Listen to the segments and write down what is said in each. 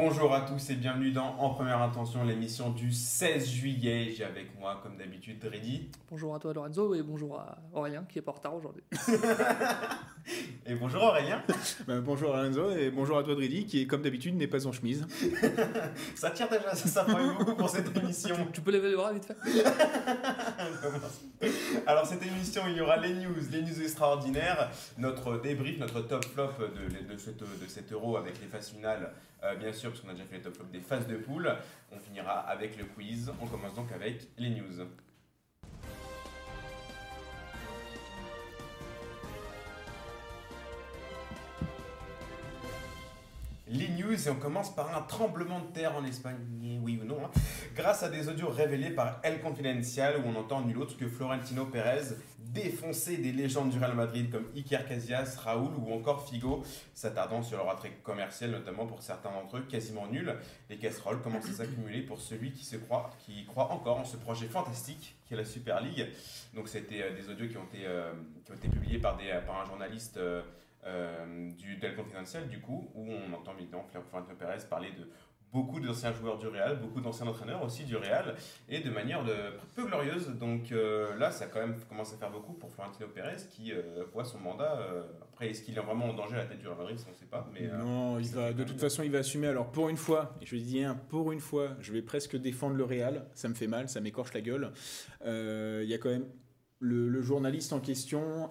Bonjour à tous et bienvenue dans En Première Intention, l'émission du 16 juillet. J'ai avec moi, comme d'habitude, Dredi. Bonjour à toi Lorenzo et bonjour à Aurélien qui est pas en retard aujourd'hui. et bonjour Aurélien. Ben, bonjour Lorenzo et bonjour à toi Dredi qui, comme d'habitude, n'est pas en chemise. ça tire déjà, ça, ça beaucoup pour cette émission. Tu peux lever les bras vite fait Alors, cette émission, il y aura les news, les news extraordinaires, notre débrief, notre top flop de, de, cette, de cet euro avec les phases finales euh, bien sûr, parce qu'on a déjà fait les top flops des phases de poule. On finira avec le quiz. On commence donc avec les news. Les news et on commence par un tremblement de terre en Espagne, oui ou non, hein. grâce à des audios révélés par El Confidencial où on entend nul autre que Florentino Pérez défoncer des légendes du Real Madrid comme Iker Casillas, Raoul ou encore Figo, s'attardant sur leur attrait commercial notamment pour certains d'entre eux quasiment nuls. Les casseroles commencent à s'accumuler pour celui qui se croit, qui croit encore en ce projet fantastique qui est la Super League. Donc c'était euh, des audios qui ont été, euh, publiés par, des, par un journaliste euh, du Del Confidential du coup, où on entend évidemment Florentino Pérez parler de beaucoup d'anciens joueurs du Real, beaucoup d'anciens entraîneurs aussi du Real, et de manière de, peu glorieuse. Donc euh, là, ça quand même commence à faire beaucoup pour Florentino Pérez qui euh, voit son mandat. Euh, après, est-ce qu'il est vraiment en danger à la tête du Real Madrid On ne sait pas. Mais, non, il va, de toute façon, il va assumer. Alors pour une fois, et je dis un pour une fois, je vais presque défendre le Real. Ça me fait mal, ça m'écorche la gueule. Il y a quand même le, le journaliste en question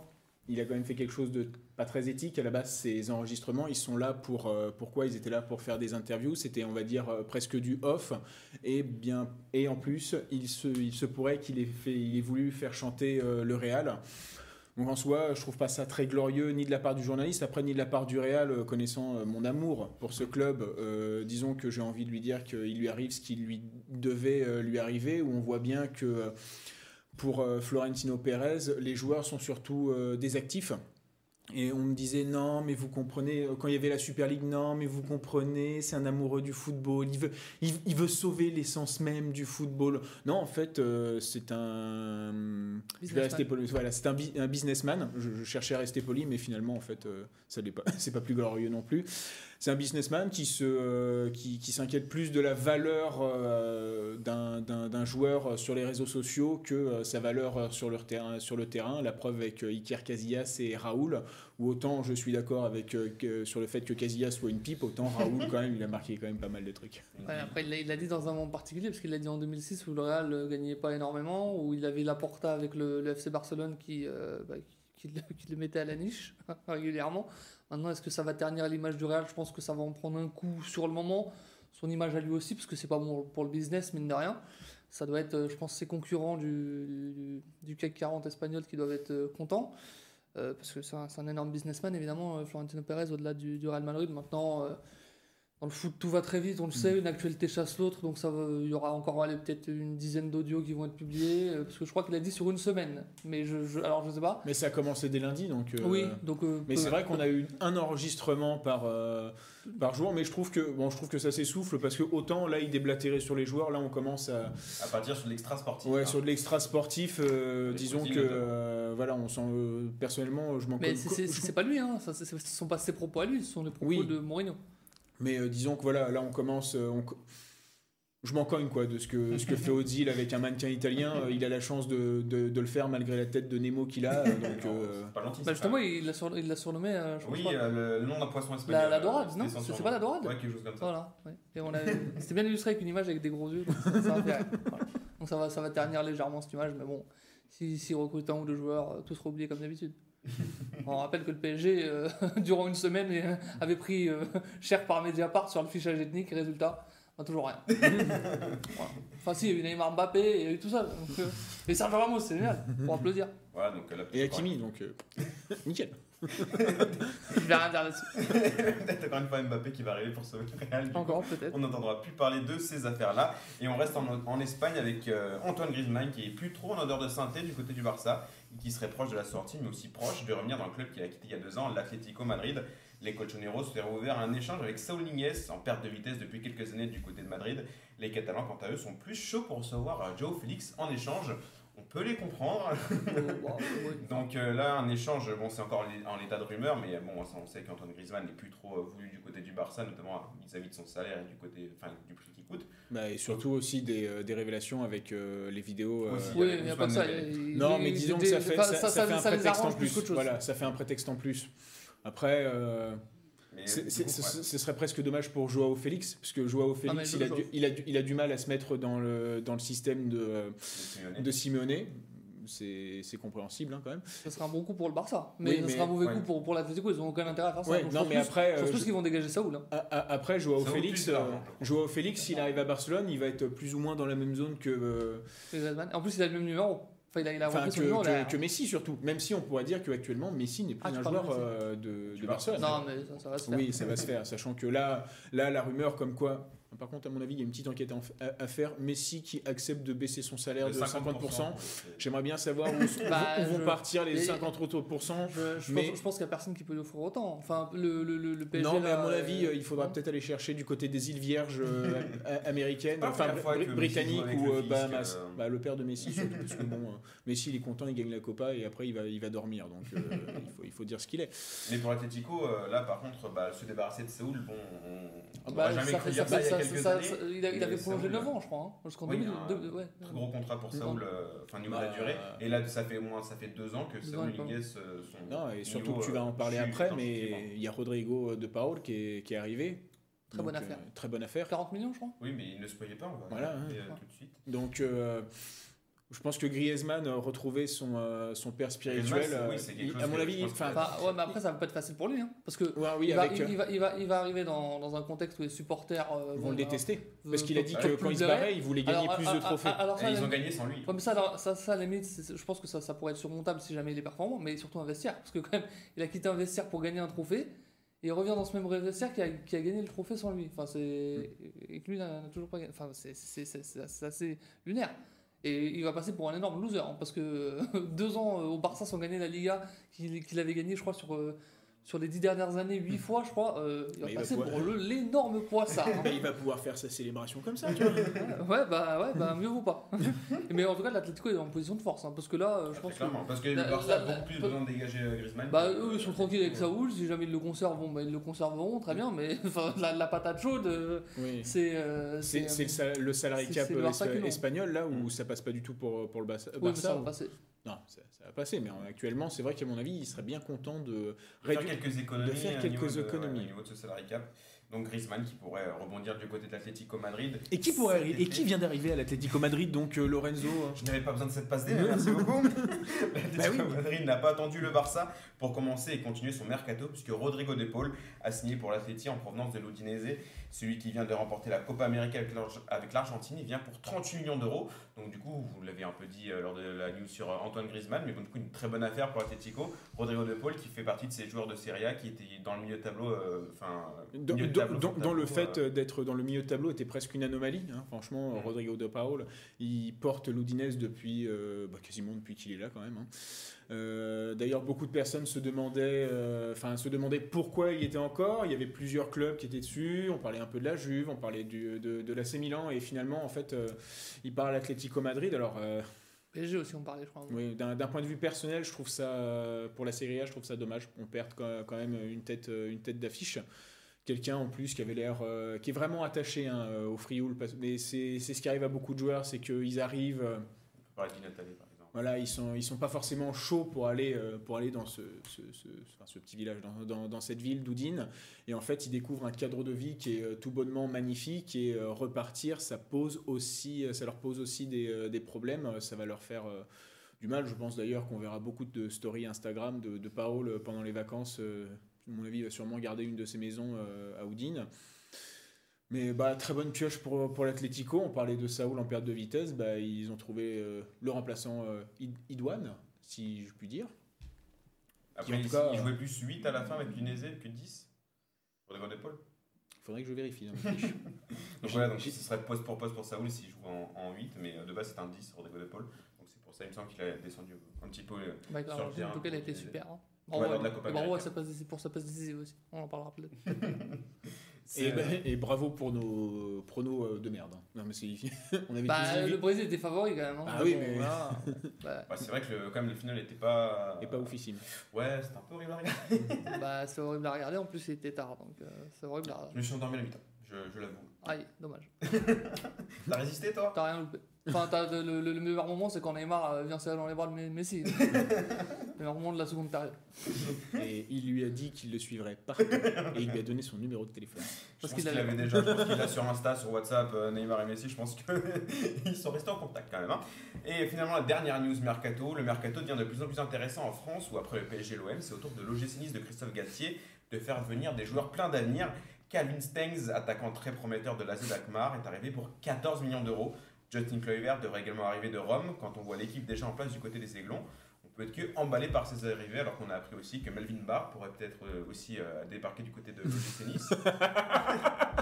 il a quand même fait quelque chose de pas très éthique. À la base, ces enregistrements, ils sont là pour. Euh, pourquoi ils étaient là pour faire des interviews? C'était, on va dire, euh, presque du off. Et, bien, et en plus, il se, il se pourrait qu'il ait, fait, il ait voulu faire chanter euh, le Real. Donc en soi, je trouve pas ça très glorieux, ni de la part du journaliste, après ni de la part du Real, connaissant mon amour pour ce club. disons que j'ai envie de lui dire qu'il lui arrive ce qui lui devait lui arriver, où on voit bien que pour euh, Florentino Pérez, les joueurs sont surtout euh, des actifs. Et on me disait non, mais vous comprenez, euh, quand il y avait la Super League, non, mais vous comprenez, c'est un amoureux du football, il veut, il, veut sauver l'essence même du football. Non, en fait, c'est un. Je vais rester poli. Voilà, c'est un, un, businessman. Je, cherchais à rester poli, mais finalement, en fait, ça n'est pas, c'est pas plus glorieux non plus. C'est un businessman qui, se, euh, qui, qui s'inquiète plus de la valeur euh, d'un, joueur sur les réseaux sociaux que euh, sa valeur sur le, terrain, sur le terrain. La preuve avec Iker Casillas et Raoul, où autant je suis d'accord avec, sur le fait que Casillas soit une pipe, autant Raoul, quand même, il a marqué quand même pas mal de trucs. après, il l'a, dit dans un moment particulier, parce qu'il l'a dit en 2006 où le Real gagnait pas énormément, où il avait la Porta avec le, FC Barcelone qui, bah, qui, le mettait à la niche régulièrement. Maintenant, est-ce que ça va ternir l'image du Real? Je pense que ça va en prendre un coup sur le moment. Son image à lui aussi, parce que c'est pas bon pour le business, mine de rien. Ça doit être, euh, je pense, ses concurrents du, du, CAC 40 espagnol qui doivent être euh, contents. Euh, parce que c'est un, énorme businessman, évidemment, Florentino Pérez, au-delà du, du, Real Madrid. Maintenant, dans le foot, tout va très vite, on le sait, mm. une actualité chasse l'autre, donc ça il y aura encore peut-être une dizaine d'audios qui vont être publiés, euh, parce que je crois qu'il a dit sur une semaine, mais je, alors je sais pas. Mais ça a commencé dès lundi, donc. Euh, oui, donc. Euh, mais c'est vrai qu'on a eu un enregistrement par par jour, mais je trouve que bon, je trouve que ça s'essouffle parce que autant là il déblatérait sur les joueurs, là on commence à. À partir sur l'extra sportif. Ouais, hein. sur de l'extra sportif, disons que voilà, on sent personnellement, je m'en. Mais c'est pas lui, hein, ce sont pas ses propos à lui, ce sont les propos de Mourinho. Mais euh, disons que voilà, là on commence. Euh, je m'en cogne quoi de ce que, ce que fait Ozil avec un mannequin italien. Euh, il a la chance de, de, de, le faire malgré la tête de Nemo qu'il a. Donc, pas gentil, bah justement, il l'a sur, surnommé. Je oui, le, nom d'un poisson espagnol. La, la dorade, non C'est pas la dorade Ouais, quelque chose comme ça. Voilà. Ouais. C'était bien illustré avec une image avec des gros yeux. Donc ça, ça, va, donc ça, va, ça va ternir légèrement cette image, mais bon, s'il si, si recrute un ou deux joueurs, tout sera oublié comme d'habitude. On rappelle que le PSG, euh, durant une semaine, euh, avait pris euh, cher par Mediapart sur le fichage ethnique, résultat, toujours rien. Enfin, si, il y a eu Neymar Mbappé, il y a eu tout ça. Donc, et Sergio Ramos, c'est génial, pour applaudir. donc, et Hakimi, donc nickel. Je vais rien dire là-dessus. peut-être encore une fois Mbappé qui va arriver pour sauver le Real. Encore, peut-être. On n'entendra plus parler de ces affaires-là. Et on reste en, Espagne avec Antoine Griezmann qui est plus trop en odeur de synthé du côté du Barça qui serait proche de la sortie, mais aussi proche de revenir dans le club qu'il a quitté il y a deux ans, l'Atlético Madrid. Les Colchoneros se ouvert un échange avec Saul Niguez, en perte de vitesse depuis quelques années du côté de Madrid. Les Catalans, quant à eux, sont plus chauds pour recevoir Joe Félix en échange. On peut les comprendre. Euh, ouais. Donc euh, là, un échange, bon, c'est encore en l'état de rumeur, mais bon, on sait qu'Antoine Griezmann n'est plus trop euh, voulu du côté du Barça, notamment vis-à-vis de son salaire et du côté, enfin, du prix qu'il coûte. Bah, et surtout aussi des, euh, des révélations avec euh, les vidéos. euh, Aussi. Oui, il n'y a pas que ça. Non, mais disons que ça fait, enfin, ça, ça fait un prétexte en plus. Voilà, ça fait un prétexte en plus. Après, euh, ce, serait presque dommage pour Joao Félix, parce que Joao Ah, Félix, il, a du, il, a du, il a du mal à se mettre dans le, dans le système de, de Simeone. de Simeone. C'est compréhensible hein, quand même. Ça serait un bon coup pour le Barça. Mais Oui, ça mais- serait un mauvais ouais. coup pour, pour l'Atlético. Ils ont aucun intérêt à faire ça. Ouais, Donc, je non, pense mais plus- après, Je pense euh, qu'ils vont dégager Saoul. hein. Après, Joao Félix, euh, pense. Joao Félix, s'il arrive à Barcelone, il va être plus ou moins dans la même zone que, euh. En plus, il a le même numéro. Enfin, il a, il a enfin, que, numéro. que- là. que Messi surtout. Même si on pourrait dire qu'actuellement, Messi n'est plus Ah, un joueur euh, de. Barcelone. Non, mais ça, ça va se faire. Oui, ça va se faire, sachant que là, là, la rumeur comme quoi, par contre, à mon avis, il y a une petite enquête à, faire. Messi qui accepte de baisser son salaire de 50%. J'aimerais bien savoir où, Bah, où vont je- partir les et- 50 autres pourcents. Je, je Mais- pense, je pense qu'il n'y a personne qui peut lui offrir autant. Enfin, le, le, le, le PSG. Non, mais à mon avis, euh, euh, il faudra peut-être aller chercher du côté des îles Vierges euh, américaines, enfin britanniques ou le euh, Bahamas. euh. Bah, le père de Messi, surtout, parce que bon, euh, Messi, il est content, il gagne la Copa et après, il va, il va dormir. Donc, euh, il, faut, il faut dire ce qu'il est. Mais pour Atletico, euh, là par contre, bah, se débarrasser de Séoul, bon, on Ah on bah, jamais ça ça ça- quelques ça- années. ça- il a- il avait prolongé Séoul, 9 ans, je crois. hein, Jusqu'en Oui, 2000. un deux- ouais. Très gros contrat pour Saoul, euh, enfin niveau de la durée. euh, Et là, ça fait moins, ça fait deux ans que Saoul. Liguez euh, son. Non, et surtout que tu vas en parler après, mais il y a Rodrigo de Paul qui est, qui est arrivé. Très bonne Donc, affaire. euh, très bonne affaire. 40 millions, je crois. Oui, mais il ne se voyait pas, on va Voilà, hein. tout de suite. Donc, euh, je pense que Griezmann a retrouvé son, euh, son père spirituel. Griezmann, oui, euh, il- chose à mon avis, enfin, que- ouais, mais après, ça va pas être facile pour lui. Hein, parce que. ouais, oui, il, va, avec, il, euh, il va, il, va, il va arriver dans, dans un contexte où les supporters euh, ils vont le détester. euh, Parce qu'il a dit que quand il se barrait, il voulait gagner Alors, plus à- de trophées. à- alors, ça, Et ils ont gagné sans lui. Ouais, mais ça, alors, ça, ça, à la limite, je pense que ça, ça pourrait être surmontable si jamais il est performant, mais surtout un vestiaire. Parce que quand même, il a quitté un vestiaire pour gagner un trophée, et il revient dans ce même vestiaire qui a, qui a gagné le trophée sans lui. Enfin, c'est... Et que lui n'a n'a toujours pas gagné. Enfin, c'est assez lunaire. Et il va passer pour un énorme loser, hein, parce que deux ans euh, au Barça sans gagner la Liga, qu'il, qu'il avait gagné, je crois, sur, euh, sur les dix dernières années, huit fois, je crois, euh, il va passer pouvoir- pour le, l'énorme poissard. hein. Il va pouvoir faire sa célébration comme ça. tu vois. Ouais, bah, ouais, bah mieux vaut pas. mais en tout cas, l'Atlético est en position de force, hein, parce que là, euh, je pense que. Clairement, parce que le Barça a beaucoup plus besoin de dégager euh, Griezmann. Bah, eux, ils sont tranquilles avec Saoul, si jamais ils le conservent, bon, bah, ils le conserveront, très bien, mais enfin, la, la patate chaude, euh, Oui. c'est. euh, C'est le, euh, sal- le salary c'est- cap espagnol là où ça passe pas du tout pour, pour le Barça. Oui, ça va passer. Non, ça, ça va passer, mais actuellement, c'est vrai qu'à mon avis, il serait bien content de faire réduire. quelques économies, de faire au quelques de- économies. au niveau de ce salary cap. Donc Griezmann qui pourrait euh, rebondir du côté de l'Atlético Madrid. Et qui, pourrait et qui vient d'arriver à l'Atlético Madrid, donc euh, Lorenzo hein Je n'avais pas besoin de cette passe D, merci beaucoup. L'Atlético Bah oui. Madrid n'a pas attendu le Barça pour commencer et continuer son mercato, puisque Rodrigo De Paul a signé pour l'Atleti en provenance de l'Udinese. Celui qui vient de remporter la Copa América avec l'Arge- avec l'Argentine, il vient pour 38 millions d'euros. Donc du coup, vous l'avez un peu dit euh, lors de la news sur euh, Antoine Griezmann, mais bon, du coup, une très bonne affaire pour l'Atlético. Rodrigo De Paul qui fait partie de ces joueurs de Serie A qui étaient dans le milieu de tableau, euh, enfin, dans- le fait euh, d'être dans le milieu de tableau était presque une anomalie. hein. Franchement, Mm. Rodrigo de Paul, il porte l'Udinese depuis euh, bah, quasiment depuis qu'il est là quand même. hein. Euh, D'ailleurs, beaucoup de personnes se demandaient, euh, enfin, se demandaient pourquoi il était encore. Il y avait plusieurs clubs qui étaient dessus. On parlait un peu de la Juve, on parlait du, de, de l'AC Milan, et finalement, en fait, euh, il part à l'Atlético Madrid. Alors, euh, PSG aussi, on parlait, je crois. oui, d'un point de vue personnel, je trouve ça, pour la Serie A, je trouve ça dommage. On perd quand même une tête, une tête d'affiche. Quelqu'un en plus qui avait l'air, euh, qui est vraiment attaché hein, euh, au Frioul. Mais c'est ce qui arrive à beaucoup de joueurs, c'est qu'ils arrivent, euh, par exemple. voilà, ils sont, ils sont pas forcément chauds pour aller, euh, pour aller dans ce, ce, ce- enfin, ce petit village, dans, dans, dans cette ville d'Oudine. Et en fait, ils découvrent un cadre de vie qui est tout bonnement magnifique et repartir, ça pose aussi, ça leur pose aussi des, des problèmes. Ça va leur faire du mal. Je pense d'ailleurs qu'on verra beaucoup de stories Instagram de, de Paul pendant les vacances. À mon avis, il va sûrement garder une de ses maisons euh, à Oudine. Mais bah, très bonne pioche pour, pour l'Atlético. On parlait de Saoul en perte de vitesse. Bah, ils ont trouvé euh, le remplaçant euh, Id- Idouane, si je puis dire. Après, en tout il, cas, il euh, jouait plus 8 à la fin avec l'Udinese que 10. Rodrigo De Paul. Il faudrait que je vérifie. fiches. Donc voilà, donc ce serait poste pour poste pour Saoul s'il joue en, en 8, mais de base c'est un 10, Rodrigo De Paul. Donc c'est pour ça, il me semble qu'il a descendu un petit peu. euh, Sur le Argentine, en terrain, tout cas, il a pour été super. Hein. Ouais, lors de la Copa bravo passe décisive- pour sa passe décisive aussi. On en parlera peut-être. Et, bah, et bravo pour nos pronos euh, de merde. hein. Non, mais c'est- on avait Bah, le Brésil était favori quand même. hein. Ah oui, Bon, mais- voilà. Bah, c'est vrai que le, quand même, le final n'était pas. et pas oufissime. Ouais, c'était un peu horrible à regarder. bah, c'est horrible à regarder. En plus, il était tard. Donc, euh, c'est horrible à regarder. Je me suis endormi à la mi-temps, je, je l'avoue. Aïe, dommage. T'as résisté, toi? T'as rien loupé. Enfin, t'as- le, le- le meilleur moment, c'est quand Neymar euh, vient serrer dans les bras de Me- Messi. le meilleur moment de la seconde période. Et il lui a dit qu'il le suivrait partout. et il lui a donné son numéro de téléphone. Je Parce pense qu'il qu'il avait- avait déjà, je pense qu'il a sur Insta, sur WhatsApp, euh, Neymar et Messi, je pense qu'ils sont restés en contact quand même. hein. Et finalement, la dernière news mercato, le mercato devient de plus en plus intéressant en France, où après le PSG et l'OM, c'est au tour de l'OGC Nice de Christophe Galtier de faire venir des joueurs pleins d'avenir. Calvin Stengs, attaquant très prometteur de l'AZ Alkmaar, est arrivé pour 14 millions d'euros. Justin Kluivert devrait également arriver de Rome. Quand on voit l'équipe déjà en place du côté des Aiglons, on peut être que emballé par ces arrivées, alors qu'on a appris aussi que Melvin Barr pourrait peut-être euh, aussi euh, débarquer du côté de l'OGC Nice.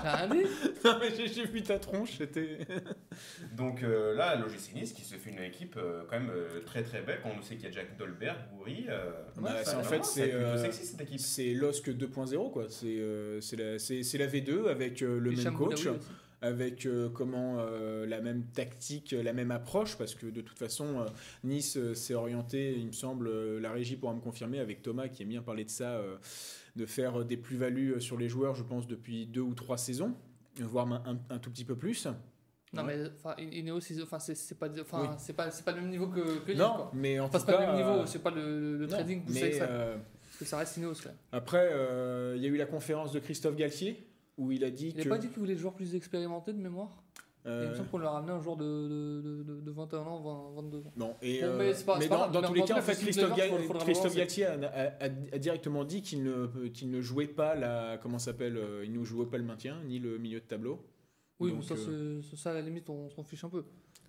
J'ai rien dit. Non, mais j'ai- j'ai vu ta tronche, c'était. Donc euh, là, l'OGC Nice qui se fait une équipe euh, quand même euh, très très belle. Quand on sait qu'il y a Jack Dolberg, Goury. euh, Bah, Ouais, c'est en fait, c'est. va être plutôt euh, sexy cette équipe. C'est LOSC 2.0 quoi, c'est euh, c'est la, c'est- c'est la V2 avec euh, le même coach, Boudaoui aussi. Avec euh, comment euh, la même tactique, la même approche, parce que de toute façon euh, Nice s'est orienté, il me semble, la régie pourra me confirmer avec Thomas qui aime bien parler de ça, de faire des plus-values sur les joueurs, je pense depuis deux ou trois saisons, voire un, un- un tout petit peu plus. Non, Ouais. mais enfin, c'est pas, Oui. pas, le même niveau que, que Nice, non, quoi. mais en Enfin, tout c'est pas cas, le même niveau, c'est pas le, le- non, trading poussé mais, extrême. euh, Parce que ça reste Ineos après, il y a eu la conférence de Christophe Galtier où il a dit Il n'a que pas dit qu'il voulait des joueurs plus expérimentés de mémoire euh, Il me semble qu'on leur a ramené un joueur de, de, de, de 21 ans, 20, 22 ans. Non, et, Bon, euh, mais c'est pas- mais dans, tous les cas, en fait, Christophe, Ga- Christophe. Galtier a, a- a- a directement dit qu'il ne, jouait pas la, comment s'appelle, euh, il ne jouait pas le maintien ni le milieu de tableau. Oui, Donc, mais ça, euh, à la limite, on s'en fiche un peu.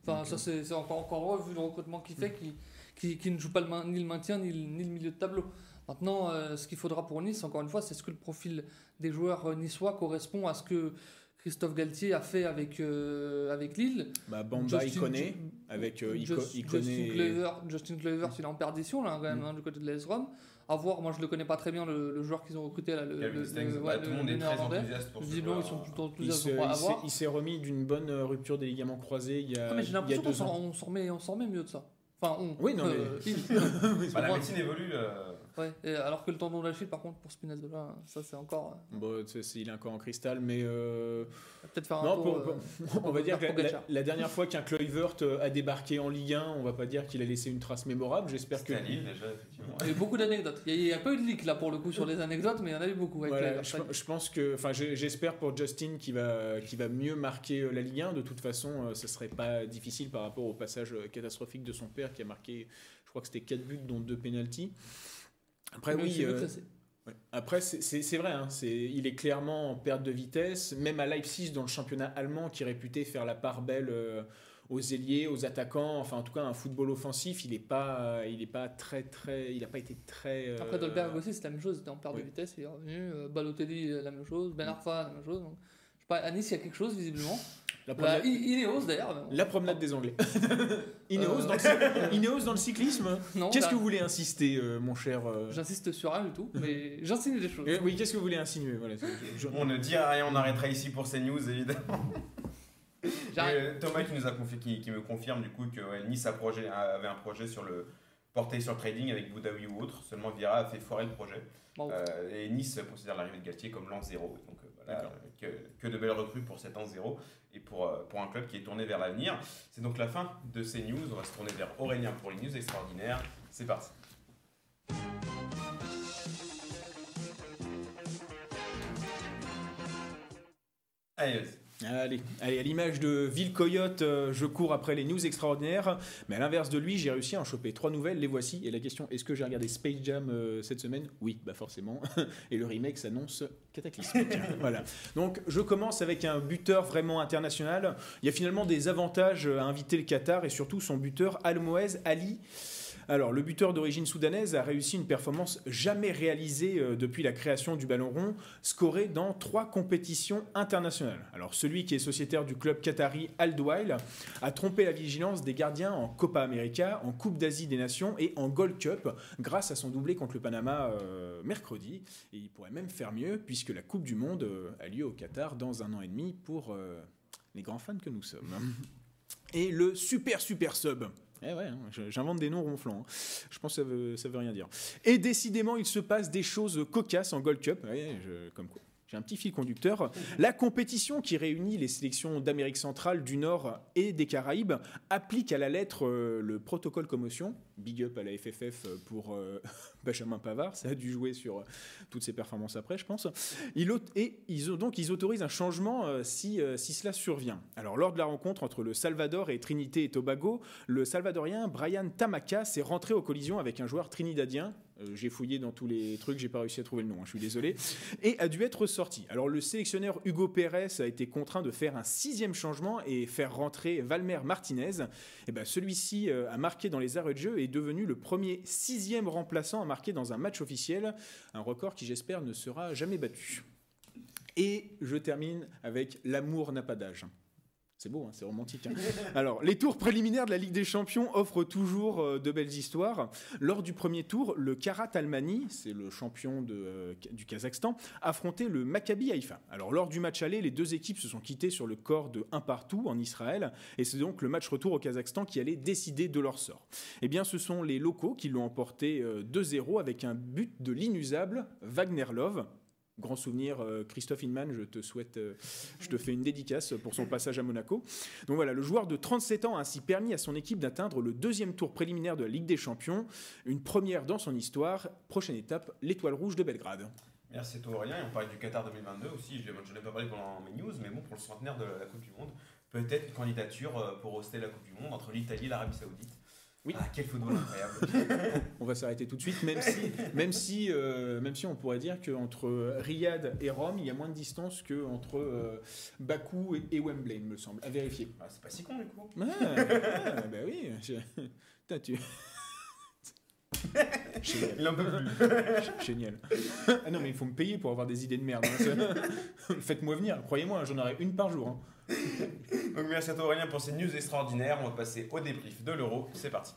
Enfin, ça, euh, c'est encore, encore vu le recrutement qu'il fait, qui, qui, qui ne joue pas le ni le maintien, ni le, ni le milieu de tableau. Maintenant, euh, ce qu'il faudra pour Nice, encore une fois, c'est ce que le profil des joueurs euh, niçois correspond à ce que Christophe Galtier a fait avec, euh, avec Lille. Bah, Bamba, il Justin- connaît, avec euh, Just- Ico- il connaît. Justin Justin Kluivert, il est en perdition là, quand même, Mm. hein, du côté de l'AS Rome. À voir, moi je le connais pas très bien, le, le joueur qu'ils ont recruté là, le, le- le- bah, ouais, tout le- monde est très enthousiaste pour ce ils sont Il enthousiastes il s'est- voir. il s'est remis d'une bonne rupture des ligaments croisés il y a, Ah, mais j'ai il l'impression qu'on s'en ans. on s'en remet, on s'en remet mieux de ça. Enfin, on. Oui, non, mais- il. Bah, la médecine évolue. euh, Ouais, et alors que le tendon d'Achille, par contre, pour Spinazzola, ça c'est encore. euh, Bon, il est encore en cristal, mais euh, Peut-être faire un non, tour. pour- euh, pour- on va dire que la, dernière fois qu'un Kluivert euh, a débarqué en Ligue 1, on va pas dire qu'il a laissé une trace mémorable. J'espère que Lille déjà, effectivement. Il y a eu beaucoup d'anecdotes. Il n'y a, pas eu de leak là pour le coup sur les anecdotes, mais il y en a eu beaucoup. Avec Voilà, je, je pense que, enfin, j'espère pour Justin qui va, qui va mieux marquer la Ligue 1. De toute façon, ce serait pas difficile par rapport au passage catastrophique de son père qui a marqué, je crois que c'était 4 buts dont 2 pénalties. Après, Mais oui. euh, ouais. Après, c'est- vrai, hein, il est clairement en perte de vitesse. Même à Leipzig, dans le championnat allemand, qui est réputé faire la part belle euh, aux ailiers, aux attaquants, enfin en tout cas un football offensif, il n'est pas, il est pas très très, il n'a pas été très. euh, Après, Dolberg aussi, c'est la même chose. Il était en perte de vitesse, il est revenu. Balotelli, la même chose. Ben Arfa, la même chose. Donc, à Nice, il y a quelque chose visiblement. La Bah, promenade, I- Ineos d'ailleurs. la promenade des Anglais. Ineos, Euh, dans le, Ineos dans le cyclisme. Non, Qu'est-ce là, que vous voulez insister, euh, mon cher euh, J'insiste sur rien du tout, mais j'insinue des choses. euh, Oui, qu'est-ce que vous voulez insinuer voilà, c'est- je- On ne dira rien, on arrêtera ici pour ces news évidemment. Thomas qui nous a qui, qui me confirme du coup que ouais, Nice a projet, avait un projet sur le porté sur le trading avec Boudaoui ou autre. Seulement Vira a fait foirer le projet. Bon, Euh, et Nice considère l'arrivée de Galtier comme l'an zéro. Donc. Que, que de belles recrues pour cet an zéro et pour, euh, pour un club qui est tourné vers l'avenir. C'est donc la fin de ces news. On va se tourner vers Aurélien pour les news extraordinaires. C'est parti. Allez, vas-y. Allez, allez, à l'image de Ville Coyote, euh, je cours après les news extraordinaires. Mais à l'inverse de lui, j'ai réussi à en choper trois nouvelles. Les voici. Et la question est-ce que j'ai regardé Space Jam euh, cette semaine? Oui, bah forcément. Et le remake s'annonce cataclysmique. voilà. Donc, je commence avec un buteur vraiment international. Il y a finalement des avantages à inviter le Qatar et surtout son buteur Almoez Ali. Alors, le buteur d'origine soudanaise a réussi une performance jamais réalisée euh, depuis la création du ballon rond, scoré dans trois compétitions internationales. Alors, celui qui est sociétaire du club qatari Al Douail a trompé la vigilance des gardiens en Copa América, en Coupe d'Asie des Nations et en Gold Cup grâce à son doublé contre le Panama euh, mercredi. Et il pourrait même faire mieux puisque la Coupe du Monde euh, a lieu au Qatar dans un an et demi pour euh, les grands fans que nous sommes. Et le super super sub. Eh ouais, hein, j'invente des noms ronflants. hein. Je pense que ça veut, veut rien dire. Et décidément, il se passe des choses cocasses en Gold Cup. Comme quoi. J'ai un petit fil conducteur. La compétition qui réunit les sélections d'Amérique centrale, du Nord et des Caraïbes applique à la lettre euh, le protocole commotion. Big up à la FFF pour euh, Benjamin Pavard. Ça a dû jouer sur euh, toutes ses performances après, je pense. Il et donc, ils autorisent un changement si, si cela survient. Alors, lors de la rencontre entre le Salvador et Trinité et Tobago, le Salvadorien Brian Tamaka s'est rentré aux collisions avec un joueur trinidadien. Euh, j'ai fouillé dans tous les trucs, j'ai pas réussi à trouver le nom, hein, je suis désolé. Et a dû être sorti. Alors, le sélectionneur Hugo Pérez a été contraint de faire un sixième changement et faire rentrer Valmer Martinez. Et ben, celui-ci euh, a marqué dans les arrêts de jeu et est devenu le premier sixième remplaçant à marquer dans un match officiel. Un record qui, j'espère, ne sera jamais battu. Et je termine avec L'amour n'a pas d'âge. C'est beau, hein, c'est romantique. hein. Alors, les tours préliminaires de la Ligue des Champions offrent toujours euh, de belles histoires. Lors du premier tour, le Karat Almani, c'est le champion euh, du Kazakhstan, affrontait le Maccabi Haïfa. Alors, lors du match aller, les deux équipes se sont quittées sur le corps de un partout en Israël, et c'est donc le match retour au Kazakhstan qui allait décider de leur sort. Eh bien, ce sont les locaux qui l'ont emporté euh, 2-0 avec un but de l'inusable Wagner Love. Grand souvenir, euh, Christophe Inman, je te souhaite, euh, je te fais une dédicace pour son passage à Monaco. Donc voilà, le joueur de 37 ans a ainsi permis à son équipe d'atteindre le deuxième tour préliminaire de la Ligue des Champions, une première dans son histoire. Prochaine étape, l'étoile rouge de Belgrade. Merci toi Aurélien, on parlait du Qatar 2022 aussi, je n'en ai pas parlé pendant mes news, mais bon, pour le centenaire de la Coupe du Monde, peut-être une candidature euh, pour hoster la Coupe du Monde entre l'Italie et l'Arabie Saoudite. Oui. Ah, quel football incroyable. On va s'arrêter tout de suite, même si, même si, euh, même si on pourrait dire qu'entre Riyad et Rome, il y a moins de distance qu'entre euh, Bakou et, et Wembley, il me semble. À vérifier. Ah, c'est pas si con du coup. Ah, ah, bah oui. je- Putain, tu... Génial. Il en peut plus. Génial. Ah non, mais il faut me payer pour avoir des idées de merde. hein. Faites-moi venir, croyez-moi, j'en aurai une par jour. hein. Donc merci à toi Aurélien pour ces news extraordinaires. On va passer au débrief de l'euro. C'est parti.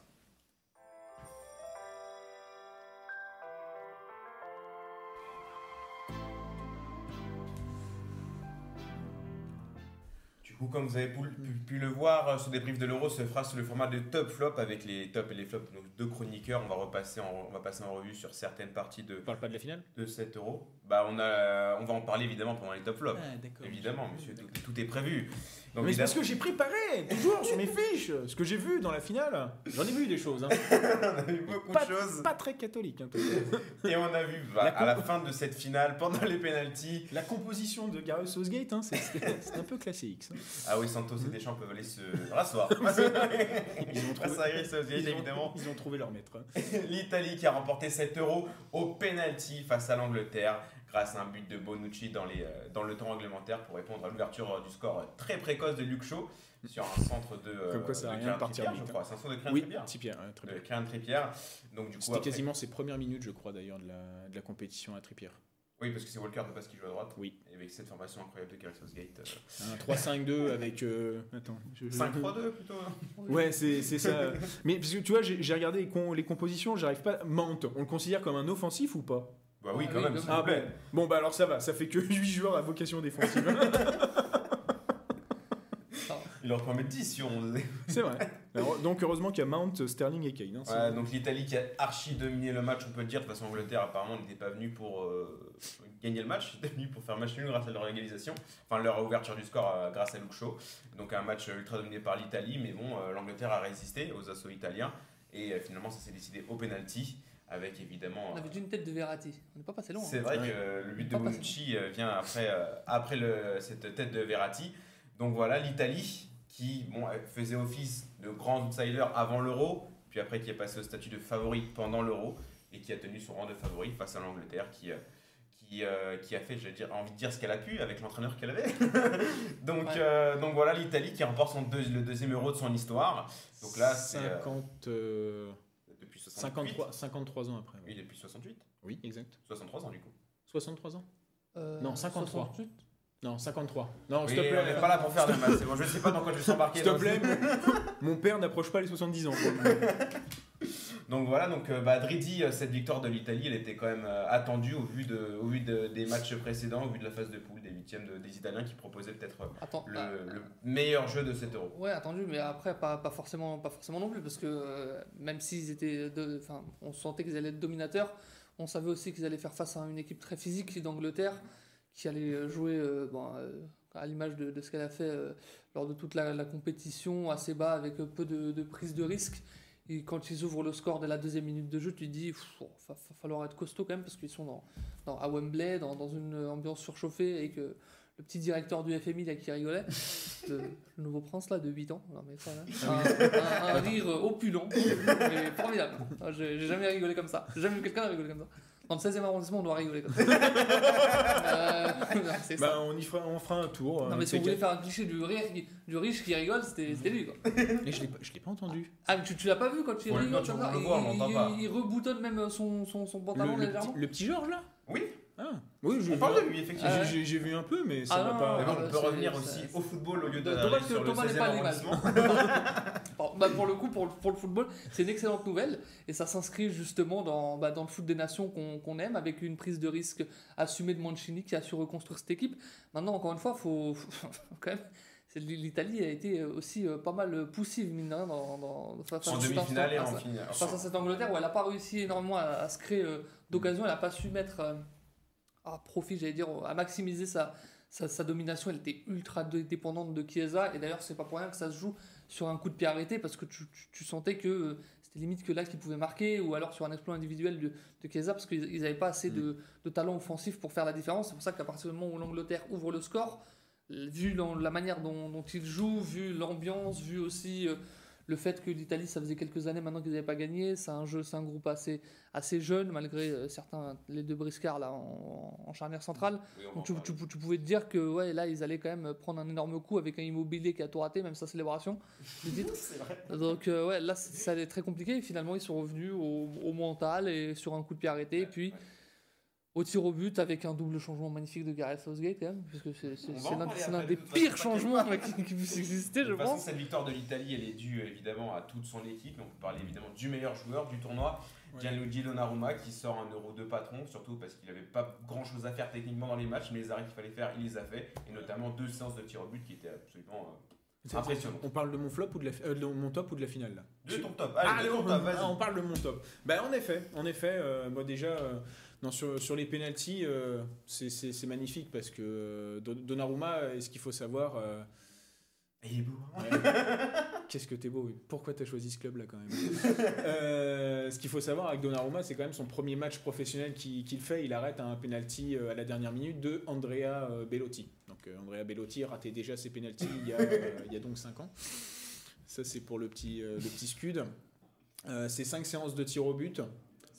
Coup, comme vous avez pu, pu- pu le voir, ce débrief de l'euro se fera sous le format de top flop avec les tops et les flops de nos deux chroniqueurs. On va repasser en, on va passer en revue sur certaines parties de, On parle pas de la finale? de cet euro. Bah, on, a, on va en parler évidemment pendant les top flops. Ah. Évidemment, monsieur, tout, tout est prévu. Donc, Mais c'est parce que j'ai préparé, toujours sur mes fiches, ce que j'ai vu dans la finale. J'en ai vu des choses. Hein. on a vu beaucoup Pas, de choses. pas très catholique. hein, ça. Et on a vu bah, La à la fin de cette finale, pendant les pénalties. La composition de Gareth Southgate, hein, c'est un peu classé X. hein. Ah oui, Santos et Deschamps peuvent aller se rasseoir. Ils ont Gris Southgate, ils ont- évidemment. Ils ont trouvé leur maître. L'Italie qui a remporté 7 euros au penalty face à l'Angleterre grâce à un but de Bonucci dans, les, euh, dans le temps réglementaire pour répondre à l'ouverture euh, du score euh, très précoce de Luke Shaw sur un centre de. Comme quoi, ça de rien de partir je hein. crois. C'est un centre de Kieran Oui, très De bien. Kieran Trippier. Donc, du coup, C'était après- quasiment ses premières minutes, je crois, d'ailleurs, de la, de la compétition à Trippier. Oui, parce que c'est Walker de base qui joue à droite. Oui. Et avec cette formation incroyable de Gareth Southgate. euh, Un 3-5-2 avec. euh, Attends. je- je- 5-3-2 plutôt. Ouais, c'est ça. Mais parce que tu vois, j'ai regardé les, com- les compositions, j'arrive pas. Mount, on le considère comme un offensif ou pas? Bah oui, Ah quand oui, même, s'il vous plaît. Bon, bah alors ça va, ça fait que 8 joueurs à vocation défensive. Il leur promet 10 si on. c'est vrai. Alors, donc heureusement qu'il y a Mount, Sterling et Kane. hein, donc l'Italie qui a archi dominé le match, on peut le dire. De toute façon, l'Angleterre apparemment n'était pas venue pour euh, gagner le match, était venue pour faire match nul grâce à leur égalisation, enfin leur ouverture du score euh, grâce à Luke Shaw. Donc un match ultra dominé par l'Italie, mais bon, euh, l'Angleterre a résisté aux assauts italiens et euh, finalement ça s'est décidé au penalty avec évidemment. On avait une tête de Verratti. On n'est pas passé loin. c'est hein. vrai Ouais. que le but de. Bonucci euh, vient après, euh, après le, cette tête de Verratti. Donc voilà, l'Italie qui bon, faisait office de grand outsider avant l'euro, puis après qui est passé au statut de favori pendant l'euro et qui a tenu son rang de favori face à l'Angleterre qui, euh, qui, euh, qui a fait, j'ai dire, envie de dire ce qu'elle a pu avec l'entraîneur qu'elle avait. donc, Ouais. euh, donc voilà, l'Italie qui remporte son deux- le deuxième euro de son histoire. Donc là, c'est. euh, 50. euh, depuis 68. 53, 53 ans après. Oui, depuis 68. Oui, exact. 63 ans du coup. 63 ans Euh, Non, 53. 68. Non, 53. Non, Oui, s'il te on plaît. n'est pas là pour faire de maths, c'est bon, je sais pas dans quoi je vais s'embarquer. S'il te plaît. Mon père n'approche pas les 70 ans. Donc voilà, donc euh, bah, Dridi, euh, cette victoire de l'Italie, elle était quand même euh, attendue au vu, de, au vu de- des matchs précédents, au vu de la phase de poule, des huitièmes de- des Italiens qui proposaient peut-être le, ah, le meilleur jeu de cet euro. Ouais, attendu, mais après, pas, pas, forcément, pas forcément non plus, parce que euh, même s'ils étaient. de- on sentait qu'ils allaient être dominateurs, on savait aussi qu'ils allaient faire face à une équipe très physique d'Angleterre, qui allait jouer euh, bon, à l'image de, de ce qu'elle a fait euh, lors de toute la, la compétition, assez bas, avec peu de, de prise de risque. Et quand ils ouvrent le score dès la deuxième minute de jeu, tu te dis, il va falloir être costaud quand même, parce qu'ils sont dans, dans, à Wembley, dans, dans une ambiance surchauffée, et que le petit directeur du FMI là, qui rigolait, le, le nouveau prince là de 8 ans, non, mais ça, là, un, un- un rire opulent, mais formidable. Ah, J'ai jamais rigolé comme ça. J'ai jamais vu quelqu'un rigoler comme ça. Dans le 16e arrondissement, on doit rigoler comme ça. Euh, c'est ça. Bah, on, y fera, on fera un tour. non, euh, mais si on voulait faire un cliché du, rire, qui- du riche qui rigole, c'était c'était lui quoi. Mais je l'ai pas- je l'ai pas entendu. Ah, mais tu, tu l'as pas vu quand il Ouais, rigole non, tu- comme on ça le il, voit, on l'entend il- pas. il reboutonne même son, son, son Le, pantalon le légèrement. petit, le petit Georges là? Oui, Ah, oui, j'ai on vu, parle un- de lui, effectivement. Ah j'ai- vu un peu, mais ça Ah non, pas. Ah, on peut revenir aussi au football au lieu de Dommage que Thomas n'ait 16e pas. Bon, bah, pour le coup, pour le, pour le football, c'est une excellente nouvelle et ça s'inscrit justement dans, bah, dans le foot des nations qu'on qu'on aime avec une prise de risque assumée de Mancini qui a su reconstruire cette équipe. Maintenant, encore une fois, faut, faut quand même. L'Italie a été aussi euh, pas mal poussive, mine de rien, dans, dans, face à demi-finale et instant- en face à- finale. face à cette Angleterre où elle n'a pas réussi énormément à, à se créer euh, d'occasion, elle n'a pas su mettre euh, à profit, j'allais dire, à maximiser sa, sa, sa domination. Elle était ultra dé- dépendante de Chiesa et d'ailleurs, c'est pas pour rien que ça se joue sur un coup de pied arrêté parce que tu, tu- tu sentais que euh, c'était limite que là qu'il pouvait marquer ou alors sur un exploit individuel de, de Chiesa parce qu'ils n'avaient pas assez de, de talent offensif pour faire la différence. C'est pour ça qu'à partir du moment où l'Angleterre ouvre le score, vu la manière dont, dont ils jouent, vu l'ambiance, vu aussi euh, le fait que l'Italie, ça faisait quelques années maintenant qu'ils n'avaient pas gagné, c'est un jeu, c'est un groupe assez, assez jeune, malgré euh, certains, les deux briscards là en, en charnière centrale. Oui, Donc tu, parler. tu- tu pouvais te dire que ouais, là, ils allaient quand même prendre un énorme coup avec un immobilier qui a tout raté, même sa célébration du titre. Donc euh, ouais, là, ça allait être très compliqué. Et finalement, ils sont revenus au, au mental et sur un coup de pied arrêté. Et puis au tir au but avec un double changement magnifique de Gareth Southgate quand même, parce que c'est l'un des pires changements qui, qui puissent exister, De je pense. cette victoire de l'Italie, elle est due évidemment à toute son équipe. Mais on peut parler évidemment du meilleur joueur du tournoi, Ouais. Gianluigi Donnarumma, qui sort un euro de patron, surtout parce qu'il n'avait pas grand chose à faire techniquement dans les matchs, mais les arrêts qu'il fallait faire, il les a fait. Et notamment deux séances de tir au but qui étaient absolument euh, impressionnantes. On parle de mon flop ou de, la, euh, de mon top ou de la finale là? De ton top, Ah, allez, de ton on, top, ah, on parle de mon top. Bah, en effet, en effet, euh, moi déjà, euh, non, sur, sur les pénalties, euh, c'est- magnifique parce que euh, Don- Donnarumma, euh, ce qu'il faut savoir, euh, Il est beau. hein. ouais, qu'est-ce que t'es beau, pourquoi t'as choisi ce club là quand même? Euh, Ce qu'il faut savoir avec Donnarumma, c'est quand même son premier match professionnel qu'il fait. Il arrête un penalty à la dernière minute de Andrea Bellotti. Donc Andrea Bellotti ratait déjà ses pénalties il, y a, il y a donc 5 ans. Ça c'est pour le petit, le petit scud. Euh, c'est 5 séances de tir au but.